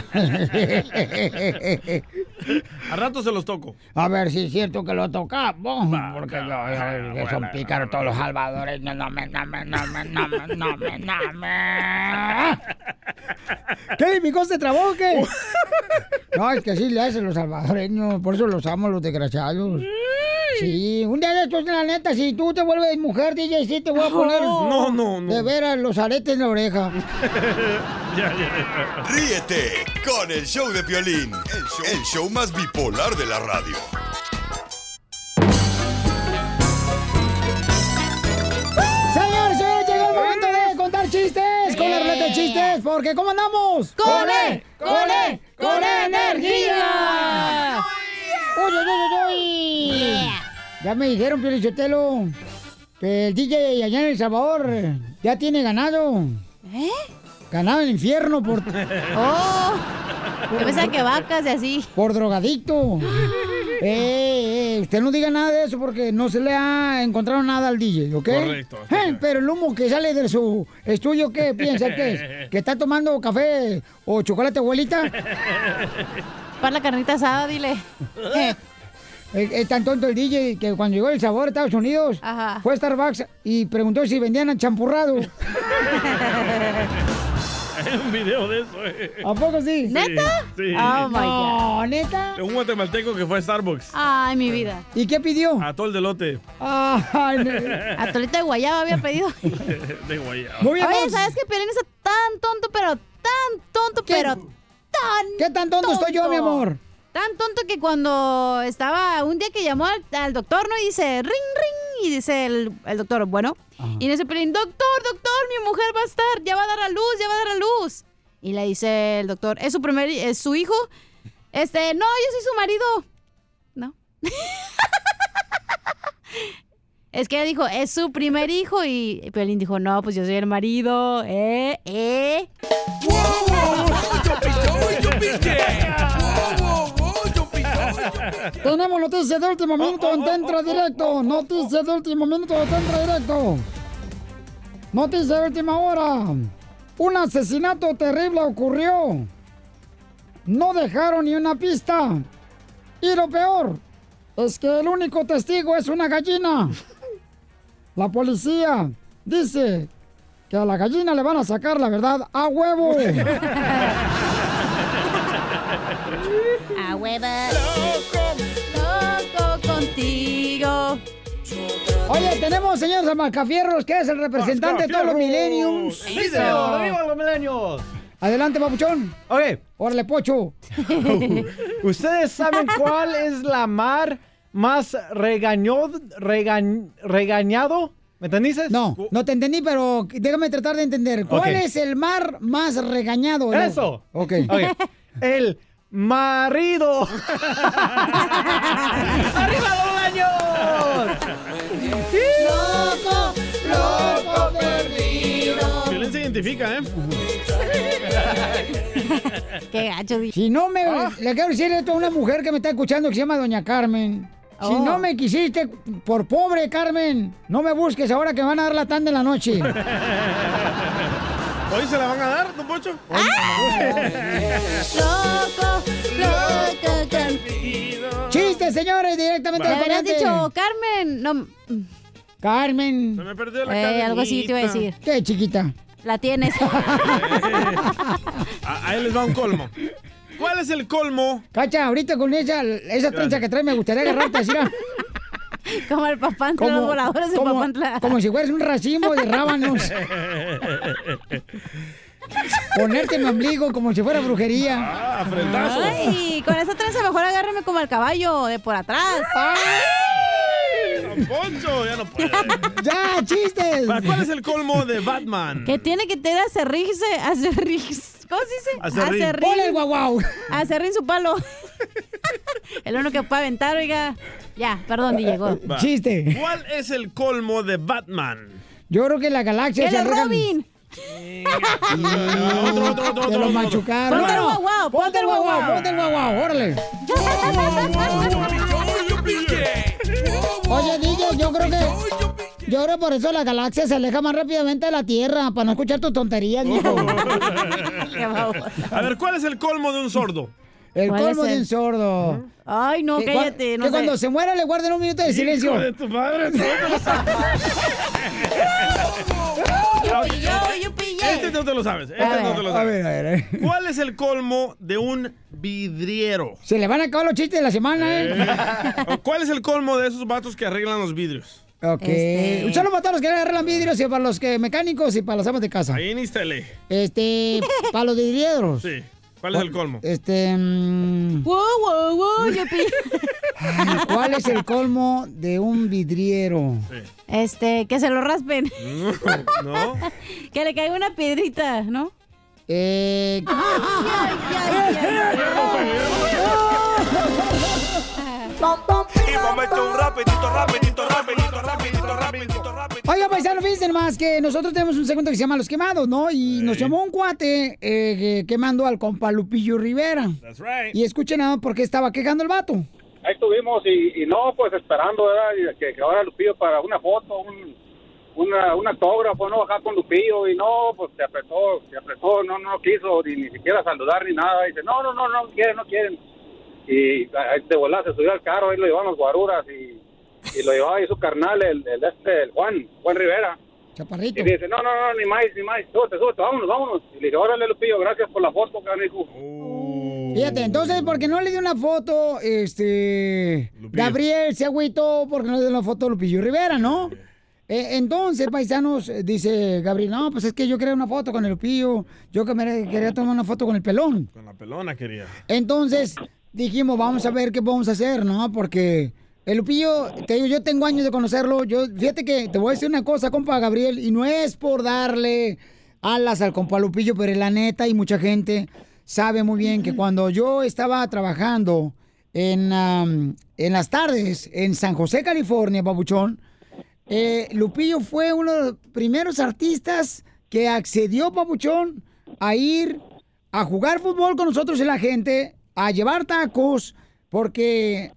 Speaker 3: A rato se los toco.
Speaker 2: A ver si es cierto que lo tocamos. Porque yo, yo- que son pícaros todos los salvadoreños. No me, no me, no me, no me, no me, no me. ¿Qué? ¿Mi cosa se trabó qué? No, es que así le hacen los salvadoreños. Por eso los amo, los desgraciados. Sí, un día de estos, la neta, si tú te vuelves mujer, DJ, sí te voy a poner.
Speaker 3: No, no, no.
Speaker 2: De veras, los aretes en la oreja.
Speaker 7: Ríete con el show de Piolín, el show, el show más bipolar de la radio.
Speaker 2: Chistes, porque ¿cómo andamos?
Speaker 9: ¡Con E!
Speaker 2: ¡Con E! ¡Con energía! ¡Uy, uy, uy, uy! Ya me dijeron, Pio Lichotelo, que el DJ allá en El Salvador ya tiene ganado.
Speaker 4: ¿Eh?
Speaker 2: Ganado en el infierno por...
Speaker 4: Oh, yo pensaba que vacas y así.
Speaker 2: Por drogadicto. Eh, eh, usted no diga nada de eso porque no se le ha encontrado nada al DJ, ¿ok?
Speaker 9: Correcto,
Speaker 2: Eh, pero el humo que sale de su estudio, ¿qué piensa que es? ¿Que está tomando café o chocolate, abuelita?
Speaker 4: Para la carnita asada, dile.
Speaker 2: Es, es tan tonto el DJ que cuando llegó el sabor a Estados Unidos fue a Starbucks y preguntó si vendían champurrado.
Speaker 3: Hay un video de eso. eh.
Speaker 2: ¿A poco sí?
Speaker 4: ¿Neta?
Speaker 3: Sí.
Speaker 4: Oh, my
Speaker 2: No,
Speaker 4: God.
Speaker 2: ¿neta?
Speaker 3: Un guatemalteco que fue a Starbucks.
Speaker 4: Ay, mi vida.
Speaker 2: ¿Y qué pidió?
Speaker 3: Atol de lote.
Speaker 2: Ay, no.
Speaker 4: Atolito de guayaba había pedido.
Speaker 3: de guayaba.
Speaker 2: Muy bien,
Speaker 4: Oye,
Speaker 2: vamos.
Speaker 4: ¿sabes que Pelín está tan tonto, pero tan tonto,
Speaker 2: ¿Qué?
Speaker 4: pero tan
Speaker 2: ¿Qué tan tonto estoy yo, mi amor?
Speaker 4: Tan tonto que cuando estaba, un día que llamó al, al doctor, ¿no? Y dice, ring, ring, y dice el, el doctor, bueno. Y dice Pelín, doctor, doctor, mi mujer va a estar, ya va a dar a luz, ya va a dar a luz. Y le dice el doctor, ¿es su primer, es su hijo? Este, no, yo soy su marido. No. Es que ella dijo, es su primer hijo y Pelín dijo, no, pues yo soy el marido, eh, eh.
Speaker 2: Tenemos noticias de último minuto en Tentra Directo. Noticias de último minuto en Tentra Directo. Noticias de última hora. Un asesinato terrible ocurrió. No dejaron ni una pista. Y lo peor es que el único testigo es una gallina. La policía dice que a la gallina le van a sacar la verdad a huevo.
Speaker 4: Hueva. Loco, loco contigo.
Speaker 2: Oye, tenemos, señor Marcafierros, que es el representante de todos los millenniums.
Speaker 13: ¡Díselo! ¡Viva los milenios!
Speaker 2: Adelante, papuchón.
Speaker 13: Ok.
Speaker 2: Órale, pocho.
Speaker 13: ¿Ustedes saben cuál es la mar más regañó, regañ- regañado? ¿Me entendiste?
Speaker 2: No, no te entendí, pero déjame tratar de entender. ¿Cuál es el mar más regañado?
Speaker 13: Eso.
Speaker 2: Ok.
Speaker 13: Ok. El marido. ¡Arriba los años!
Speaker 9: Loco, loco perdido.
Speaker 3: Piolín se identifica, ¿eh?
Speaker 4: Qué gacho.
Speaker 2: Si no me...
Speaker 13: Ah.
Speaker 2: Le quiero decir esto a una mujer que me está escuchando que se llama Doña Carmen. Si
Speaker 4: Oh.
Speaker 2: no me quisiste por pobre, Carmen, no me busques ahora que me van a dar la tanda en la noche.
Speaker 3: ¿Hoy se la van a dar, don Pocho?
Speaker 4: Loco, loco contigo.
Speaker 2: Chistes, señores, directamente
Speaker 4: Me
Speaker 2: al
Speaker 4: habrías dicho Carmen. No,
Speaker 2: Carmen.
Speaker 3: Se me perdió la
Speaker 4: Eh, algo así te iba a decir.
Speaker 2: ¿Qué, chiquita?
Speaker 4: La tienes.
Speaker 3: A- Ahí les va un colmo. ¿Cuál es el colmo?
Speaker 2: Cacha, ahorita con esa, esa trenza que trae me gustaría agarrarte así.
Speaker 4: Como el papantla, los voladores de
Speaker 2: como,
Speaker 4: papantla.
Speaker 2: como si fueras un racimo de rábanos. Ponerte mi ombligo como si fuera brujería.
Speaker 3: Ah,
Speaker 4: Ay, con esa trenza mejor agárrame como el caballo de por atrás.
Speaker 3: Don Poncho, ya no puede.
Speaker 2: ¡Ya, chistes!
Speaker 3: ¿Cuál es el colmo de Batman?
Speaker 4: Que tiene que tener acerrigse, acerrigse. ¿Cómo se dice?
Speaker 3: Acerrín.
Speaker 2: Ponle el guau guau.
Speaker 4: Acerrín su palo. el uno que puede aventar, oiga. Ya, perdón, DJ, go.
Speaker 3: Va.
Speaker 2: Chiste.
Speaker 3: ¿Cuál es el colmo de Batman?
Speaker 2: Yo creo que la galaxia
Speaker 4: ¡El
Speaker 2: se
Speaker 4: de
Speaker 2: arregla-
Speaker 4: Robin!
Speaker 3: Otro, otro, otro,
Speaker 2: Te lo machucaron.
Speaker 4: Ponte el
Speaker 2: No,
Speaker 4: guau
Speaker 2: Ponte el guau ponte el guau, órale. Oye, DJ, yo creo que... Yo creo por eso la galaxia se aleja más rápidamente de la Tierra, para no escuchar tus tonterías, mijo.
Speaker 3: A ver, ¿cuál es el colmo de un sordo?
Speaker 2: El
Speaker 4: ¿Cuál
Speaker 2: colmo de un sordo.
Speaker 4: Ay, no,
Speaker 2: Que
Speaker 4: cállate. No
Speaker 2: que
Speaker 4: sé.
Speaker 2: cuando se muera le guarden un minuto de silencio.
Speaker 3: Hijo de tu madre. Este no te lo sabes. Este
Speaker 4: A
Speaker 3: no
Speaker 4: ver.
Speaker 3: te lo
Speaker 2: A
Speaker 3: sabes.
Speaker 2: ver, a ver, a ver.
Speaker 3: ¿Cuál es el colmo de un vidriero?
Speaker 2: Se le van a acabar los chistes de la semana, ¿eh?
Speaker 3: ¿O ¿Cuál es el colmo de esos vatos que arreglan los vidrios?
Speaker 2: Ok.
Speaker 4: Este-
Speaker 2: Un saludo para todos los que arreglan vidrios y para los que mecánicos y para las amas de casa.
Speaker 3: Ahí en Istele.
Speaker 2: Este, para los vidrieros.
Speaker 3: Sí. ¿Cuál es el colmo?
Speaker 2: Este, mm,
Speaker 4: Wow, wow, wow,
Speaker 2: ay, ¿cuál es el colmo de un vidriero?
Speaker 4: Este, que se lo raspen.
Speaker 3: ¿No?
Speaker 4: Que le caiga una piedrita, ¿no?
Speaker 2: Eh,
Speaker 4: Ay, ay, ay,
Speaker 18: Y un rapidito, rapidito.
Speaker 2: Oiga, paisano, fíjense más que nosotros tenemos un segmento que se llama Los Quemados, ¿no? Y nos llamó un cuate eh, que- quemando al compa Lupillo Rivera.
Speaker 3: That's right.
Speaker 2: Y escuchen nada por qué estaba quejando el vato.
Speaker 20: Ahí estuvimos y, y no, pues esperando, ¿verdad? Y Que, que ahora Lupillo para una foto, un, una, un autógrafo, ¿no? Acá con Lupillo y no, pues se apretó, se apretó, no, no quiso ni, ni siquiera saludar ni nada. dice, no, no, no, no quieren, no quieren. Y ahí de volada se subió al carro, ahí lo llevaban los guaruras y, y lo llevaba ahí su carnal, el, el, este, el Juan, Juan Rivera.
Speaker 2: Chaparrito.
Speaker 20: Y dice, no, no, no, ni más, ni más, súbete, súbete, vámonos, vámonos. Y le dije, órale, Lupillo, gracias por la foto, canijo.
Speaker 2: Fíjate, entonces, porque no le dio una foto, este. Gabriel se agüitó porque no le dio una foto a Lupillo Rivera, ¿no? Eh, entonces, paisanos, eh, dice Gabriel, no, pues es que yo quería una foto con el Lupillo, yo que me quería tomar una foto con el pelón.
Speaker 3: Con la pelona quería.
Speaker 2: Entonces, dijimos, vamos a ver qué podemos hacer, ¿no? Porque el Lupillo, te digo, yo tengo años de conocerlo. Yo, fíjate que te voy a decir una cosa, compa Gabriel, y no es por darle alas al compa Lupillo, pero la neta, y mucha gente sabe muy bien que cuando yo estaba trabajando en, en las tardes en San José, California, Papuchón, eh, Lupillo fue uno de los primeros artistas que accedió, Papuchón, a ir a jugar fútbol con nosotros y la gente, a llevar tacos, porque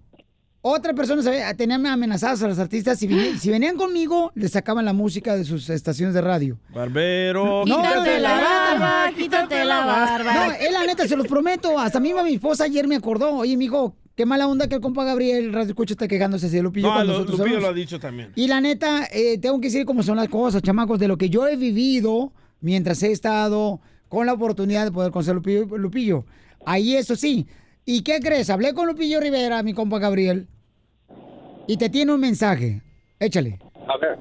Speaker 2: otras personas eh, tenían amenazadas a los artistas. Si, vini- si venían conmigo, les sacaban la música de sus estaciones de radio.
Speaker 3: Barbero.
Speaker 2: No,
Speaker 4: Quítate la barba, quítate la barba.
Speaker 2: No, es la neta, se los prometo. Hasta misma mi esposa ayer me acordó. Oye, mijo, qué mala onda que el compa Gabriel Radio Escucha está quejándose de Lupillo
Speaker 3: No, lo- Lupillo lo ha dicho también.
Speaker 2: Y la neta, eh, tengo que decir cómo son las cosas, chamacos, de lo que yo he vivido mientras he estado con la oportunidad de poder conocer Lupillo. Lupillo. Ahí eso sí. ¿Y qué crees? Hablé con Lupillo Rivera, mi compa Gabriel, y te tiene un mensaje. Échale.
Speaker 20: A ver,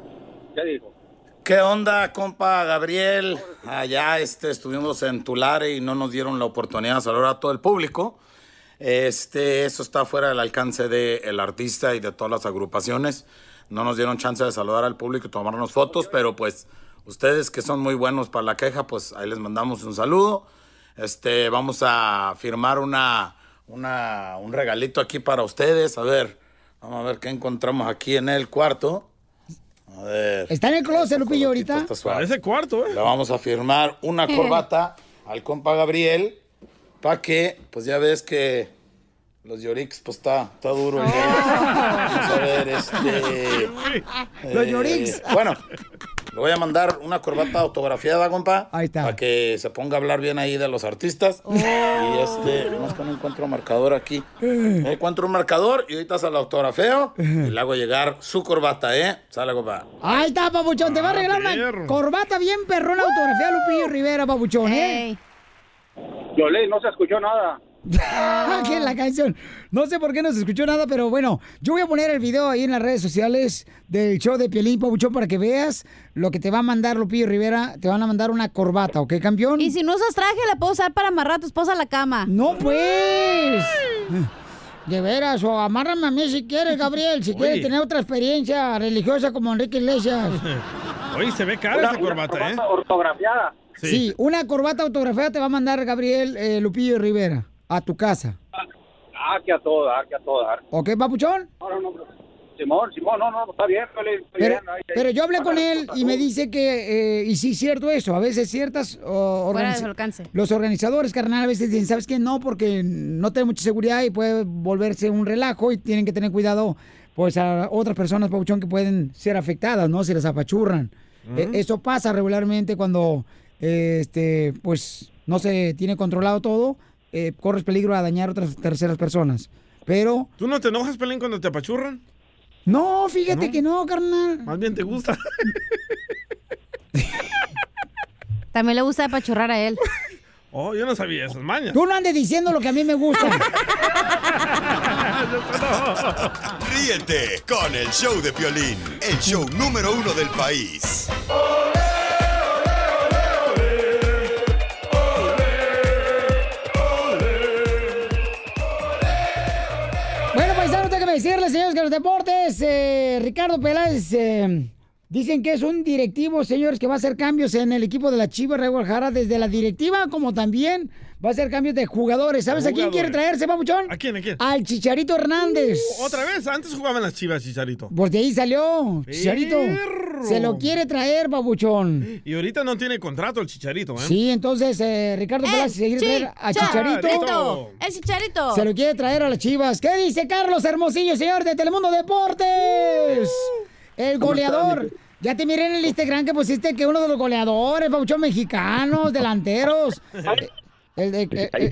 Speaker 20: ¿qué dijo?
Speaker 28: ¿Qué onda, compa Gabriel? Allá este, estuvimos en Tulare y no nos dieron la oportunidad de saludar a todo el público. Este, eso está fuera del alcance del artista y de todas las agrupaciones. No nos dieron chance de saludar al público y tomarnos fotos, pero pues ustedes que son muy buenos para la queja, pues ahí les mandamos un saludo. Este, vamos a firmar una, una, un regalito aquí para ustedes. A ver, vamos a ver qué encontramos aquí en el cuarto. A ver.
Speaker 2: ¿Está en el closet, Lupillo, ahorita?
Speaker 3: Parece cuarto, ¿eh?
Speaker 28: Le vamos a firmar una corbata al compa Gabriel para que, pues ya ves que los Yorix, pues está, está duro. Yorix. Vamos a ver, este...
Speaker 2: Los
Speaker 28: eh,
Speaker 2: Yorix.
Speaker 28: Bueno, Le voy a mandar una corbata autografiada, compa.
Speaker 2: Ahí está.
Speaker 28: Para que se ponga a hablar bien ahí de los artistas.
Speaker 2: Oh.
Speaker 28: Y este, no es que no encuentro marcador aquí. Encuentro un marcador y ahorita se lo autografeo y le hago llegar su corbata, ¿eh? Sale, compa.
Speaker 2: Ahí está, papuchón. Te va a regalar una corbata bien perrona autografía Lupillo Rivera, papuchón, ¿eh?
Speaker 20: Violín, no se escuchó nada.
Speaker 2: Aquí en la canción. No sé por qué no se escuchó nada, pero bueno, yo voy a poner el video ahí en las redes sociales del show de Pielín Pabuchón para que veas lo que te va a mandar Lupillo Rivera. Te van a mandar una corbata, ¿ok, campeón?
Speaker 4: Y si no usas traje, la puedo usar para amarrar a tu esposa a la cama.
Speaker 2: No, pues. De veras, o amárrame a mí si quieres, Gabriel, si quieres tener otra experiencia religiosa como Enrique Iglesias.
Speaker 3: Oye, se ve cara
Speaker 20: Una-
Speaker 3: esa
Speaker 20: una
Speaker 3: corbata, ¿eh?
Speaker 20: Ortografiada.
Speaker 2: Sí. una corbata autografiada te va a mandar Gabriel eh, Lupillo Rivera a tu casa.
Speaker 20: Ah, que a que a todo dar.
Speaker 2: ¿Ok, papuchón?
Speaker 20: No, no, no. Simón, Simón, no, no, está bien, está
Speaker 2: Pero,
Speaker 20: bien. ahí- ahí-
Speaker 2: pero yo hablé con él y me dice que, eh, y sí es cierto eso, a veces ciertas o,
Speaker 4: Fuera de
Speaker 2: organiza-
Speaker 4: su alcance.
Speaker 2: los organizadores, carnal, a veces dicen, ¿sabes qué? No, porque no tiene mucha seguridad y puede volverse un relajo y tienen que tener cuidado, pues, a otras personas, Pauchón, que pueden ser afectadas, ¿no? Si les apachurran. Eh, eso pasa regularmente cuando, eh, este, pues, no se tiene controlado todo, eh, corres peligro a dañar a otras terceras personas. Pero...
Speaker 3: ¿Tú no te enojas, Pelín, cuando te apachurran?
Speaker 2: No, fíjate que no, carnal.
Speaker 3: Más bien te gusta.
Speaker 4: También le gusta apachurrar a él.
Speaker 3: Oh, yo no sabía esas mañas.
Speaker 2: Tú no andes diciendo lo que a mí me gusta.
Speaker 7: Ríete con el show de Piolín, el show número uno del país.
Speaker 2: Decirles, señores, que los deportes, eh, Ricardo Peláez, eh, dicen que es un directivo, señores, que va a hacer cambios en el equipo de la Chivas de Guadalajara, desde la directiva, como también va a hacer cambios de jugadores. ¿Sabes a quién quiere traerse, papuchón?
Speaker 3: ¿A quién, a quién?
Speaker 2: Al Chicharito Hernández.
Speaker 3: Otra vez, antes jugaban las chivas, Chicharito.
Speaker 2: Pues de ahí salió, Chicharito.
Speaker 3: Perro.
Speaker 2: Se lo quiere traer, papuchón.
Speaker 3: Y ahorita no tiene contrato el Chicharito, ¿eh?
Speaker 2: Sí, entonces eh, Ricardo Peláez se quiere traer a Chicharito.
Speaker 4: Chicharito. El chicharito.
Speaker 2: Se lo quiere traer a las chivas. ¿Qué dice Carlos Hermosillo, señor de Telemundo Deportes? El
Speaker 29: ¿Cómo
Speaker 2: goleador.
Speaker 29: están,
Speaker 2: Ya te miré en el Instagram que pusiste que uno de los goleadores, pauchón mexicanos, delanteros. El eh, eh,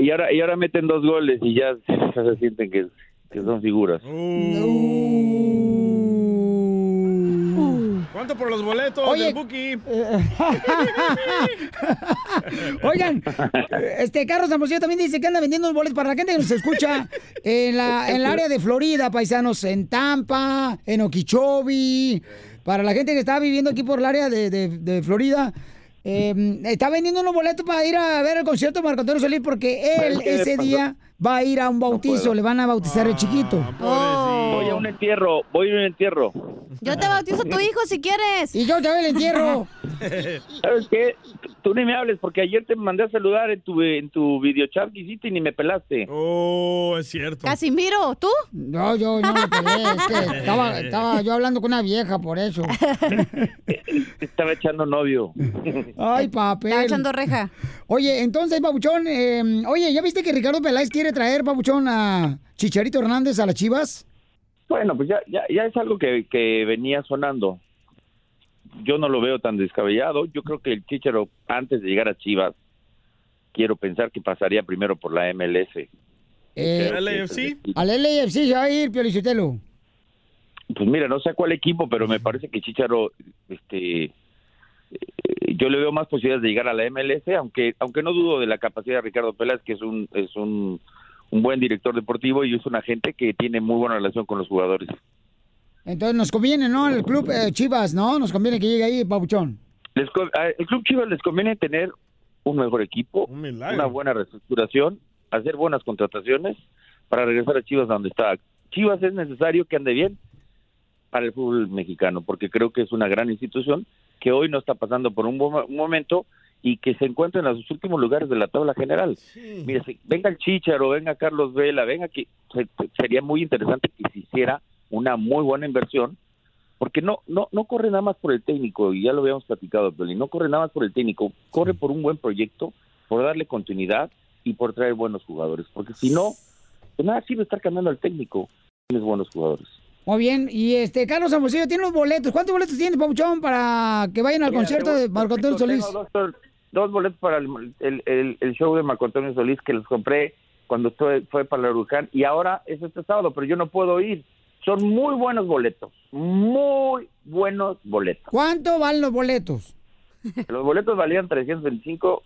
Speaker 29: Y ahora, y ahora meten dos goles y ya se sienten que, que son figuras.
Speaker 3: ¿Cuánto por los boletos
Speaker 2: Oye.
Speaker 3: del Buki?
Speaker 2: Oigan, este Carlos Hermosillo también dice que anda vendiendo unos boletos para la gente que nos escucha en la en el área de Florida, paisanos, en Tampa, en Okeechobee, para la gente que está viviendo aquí por el área de, de- de Florida. eh, está vendiendo unos boletos para ir a ver el concierto de Marco Antonio Solís porque él
Speaker 29: ¿Sabes qué
Speaker 2: ese día va a ir a un bautizo, le van a bautizar el chiquito.
Speaker 29: Voy a un entierro, voy a un entierro.
Speaker 4: Yo te bautizo a tu hijo si quieres.
Speaker 2: Y yo te el entierro.
Speaker 29: ¿Sabes qué? Tú ni me hables porque ayer te mandé a saludar en tu, en tu videochat que hiciste y ni me pelaste.
Speaker 3: Oh, es cierto.
Speaker 4: Casimiro, ¿tú?
Speaker 2: No, yo no le pegué, es que estaba, estaba yo hablando con una vieja por eso.
Speaker 29: Estaba echando novio.
Speaker 2: Ay, papel.
Speaker 4: Estaba echando reja.
Speaker 2: Oye, entonces, Pabuchón, eh, oye, ¿ya viste que Ricardo Peláez quiere traer, Pabuchón, a Chicharito Hernández a las Chivas?
Speaker 29: Bueno, pues ya, ya, ya es algo que, que venía sonando. Yo no lo veo tan descabellado. Yo creo que el Chicharo, antes de llegar a Chivas, quiero pensar que pasaría primero por la MLS.
Speaker 2: Eh,
Speaker 3: ¿Al AFC?
Speaker 2: Al LAFC se va a ir, Piolichotelo.
Speaker 29: Pues mira, no sé a cuál equipo, pero me parece que Chicharo, este, eh, yo le veo más posibilidades de llegar a la MLS, aunque, aunque no dudo de la capacidad de Ricardo Peláez, que es un, es un, un buen director deportivo y es una gente que tiene muy buena relación con los jugadores.
Speaker 2: Entonces nos conviene, ¿no? El club eh, Chivas, ¿no? Nos conviene que llegue ahí, Pabuchón.
Speaker 29: Les el club Chivas les conviene tener un mejor equipo, una buena reestructuración, hacer buenas contrataciones para regresar a Chivas donde está. Chivas es necesario que ande bien para el fútbol mexicano, porque creo que es una gran institución que hoy no está pasando por un buen momento y que se encuentra en los últimos lugares de la tabla general. Mire, si- venga el Chicharo, venga Carlos Vela, venga que se- sería muy interesante que se hiciera una muy buena inversión porque no no no corre nada más por el técnico y ya lo habíamos platicado no corre nada más por el técnico corre por un buen proyecto por darle continuidad y por traer buenos jugadores porque si no pues nada sirve estar cambiando al técnico tienes buenos jugadores
Speaker 2: Muy bien. Y este, Carlos Hermosillo tiene los boletos. ¿Cuántos boletos tienes, Papuchón, para que vayan al
Speaker 29: Mira,
Speaker 2: concierto
Speaker 29: te-
Speaker 2: de Marco Antonio
Speaker 29: tengo
Speaker 2: Solís?
Speaker 29: Dos, dos boletos para el, el- el- el show de Marco Antonio Solís que los compré cuando fue, fue para el huracán y ahora es este sábado, pero yo no puedo ir. Son muy buenos boletos, muy buenos boletos.
Speaker 2: ¿Cuánto valen los boletos?
Speaker 29: Los boletos valían 325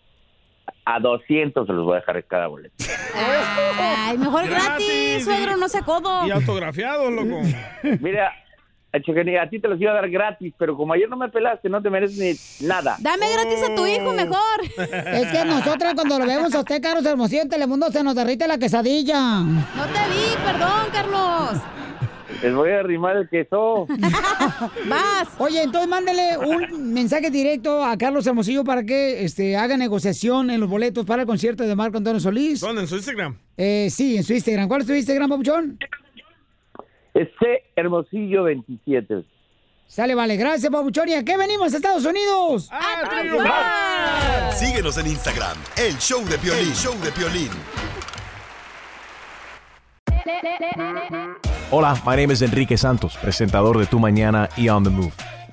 Speaker 29: a 200 se los voy a dejar cada boleto.
Speaker 4: Ay, mejor gratis, suegro, no se codo.
Speaker 3: Y autografiados, loco.
Speaker 29: Mira, a ti te los iba a dar gratis, pero como ayer no me pelaste, no te mereces ni nada.
Speaker 4: Dame gratis a tu hijo mejor.
Speaker 2: Es que nosotras cuando lo vemos a usted, Carlos Hermosillo, en Telemundo se nos derrite la quesadilla.
Speaker 4: No te vi, perdón, Carlos.
Speaker 29: Les voy a arrimar el queso.
Speaker 2: Vas. Oye, entonces mándele un mensaje directo a Carlos Hermosillo para que este, haga negociación en los boletos para el concierto de Marco Antonio Solís.
Speaker 3: ¿Dónde? ¿En su Instagram?
Speaker 2: Eh, sí, en su Instagram. ¿Cuál es tu Instagram, Papuchón?
Speaker 29: C Hermosillo 27.
Speaker 2: Sale, vale. Gracias, Papuchón. ¿Y a qué venimos, Estados Unidos?
Speaker 3: ¡A
Speaker 7: Síguenos en Instagram, el show de Piolín. El show de Piolín.
Speaker 30: Hola, my name is Enrique Santos, presentador de Tu Mañana y On the Move.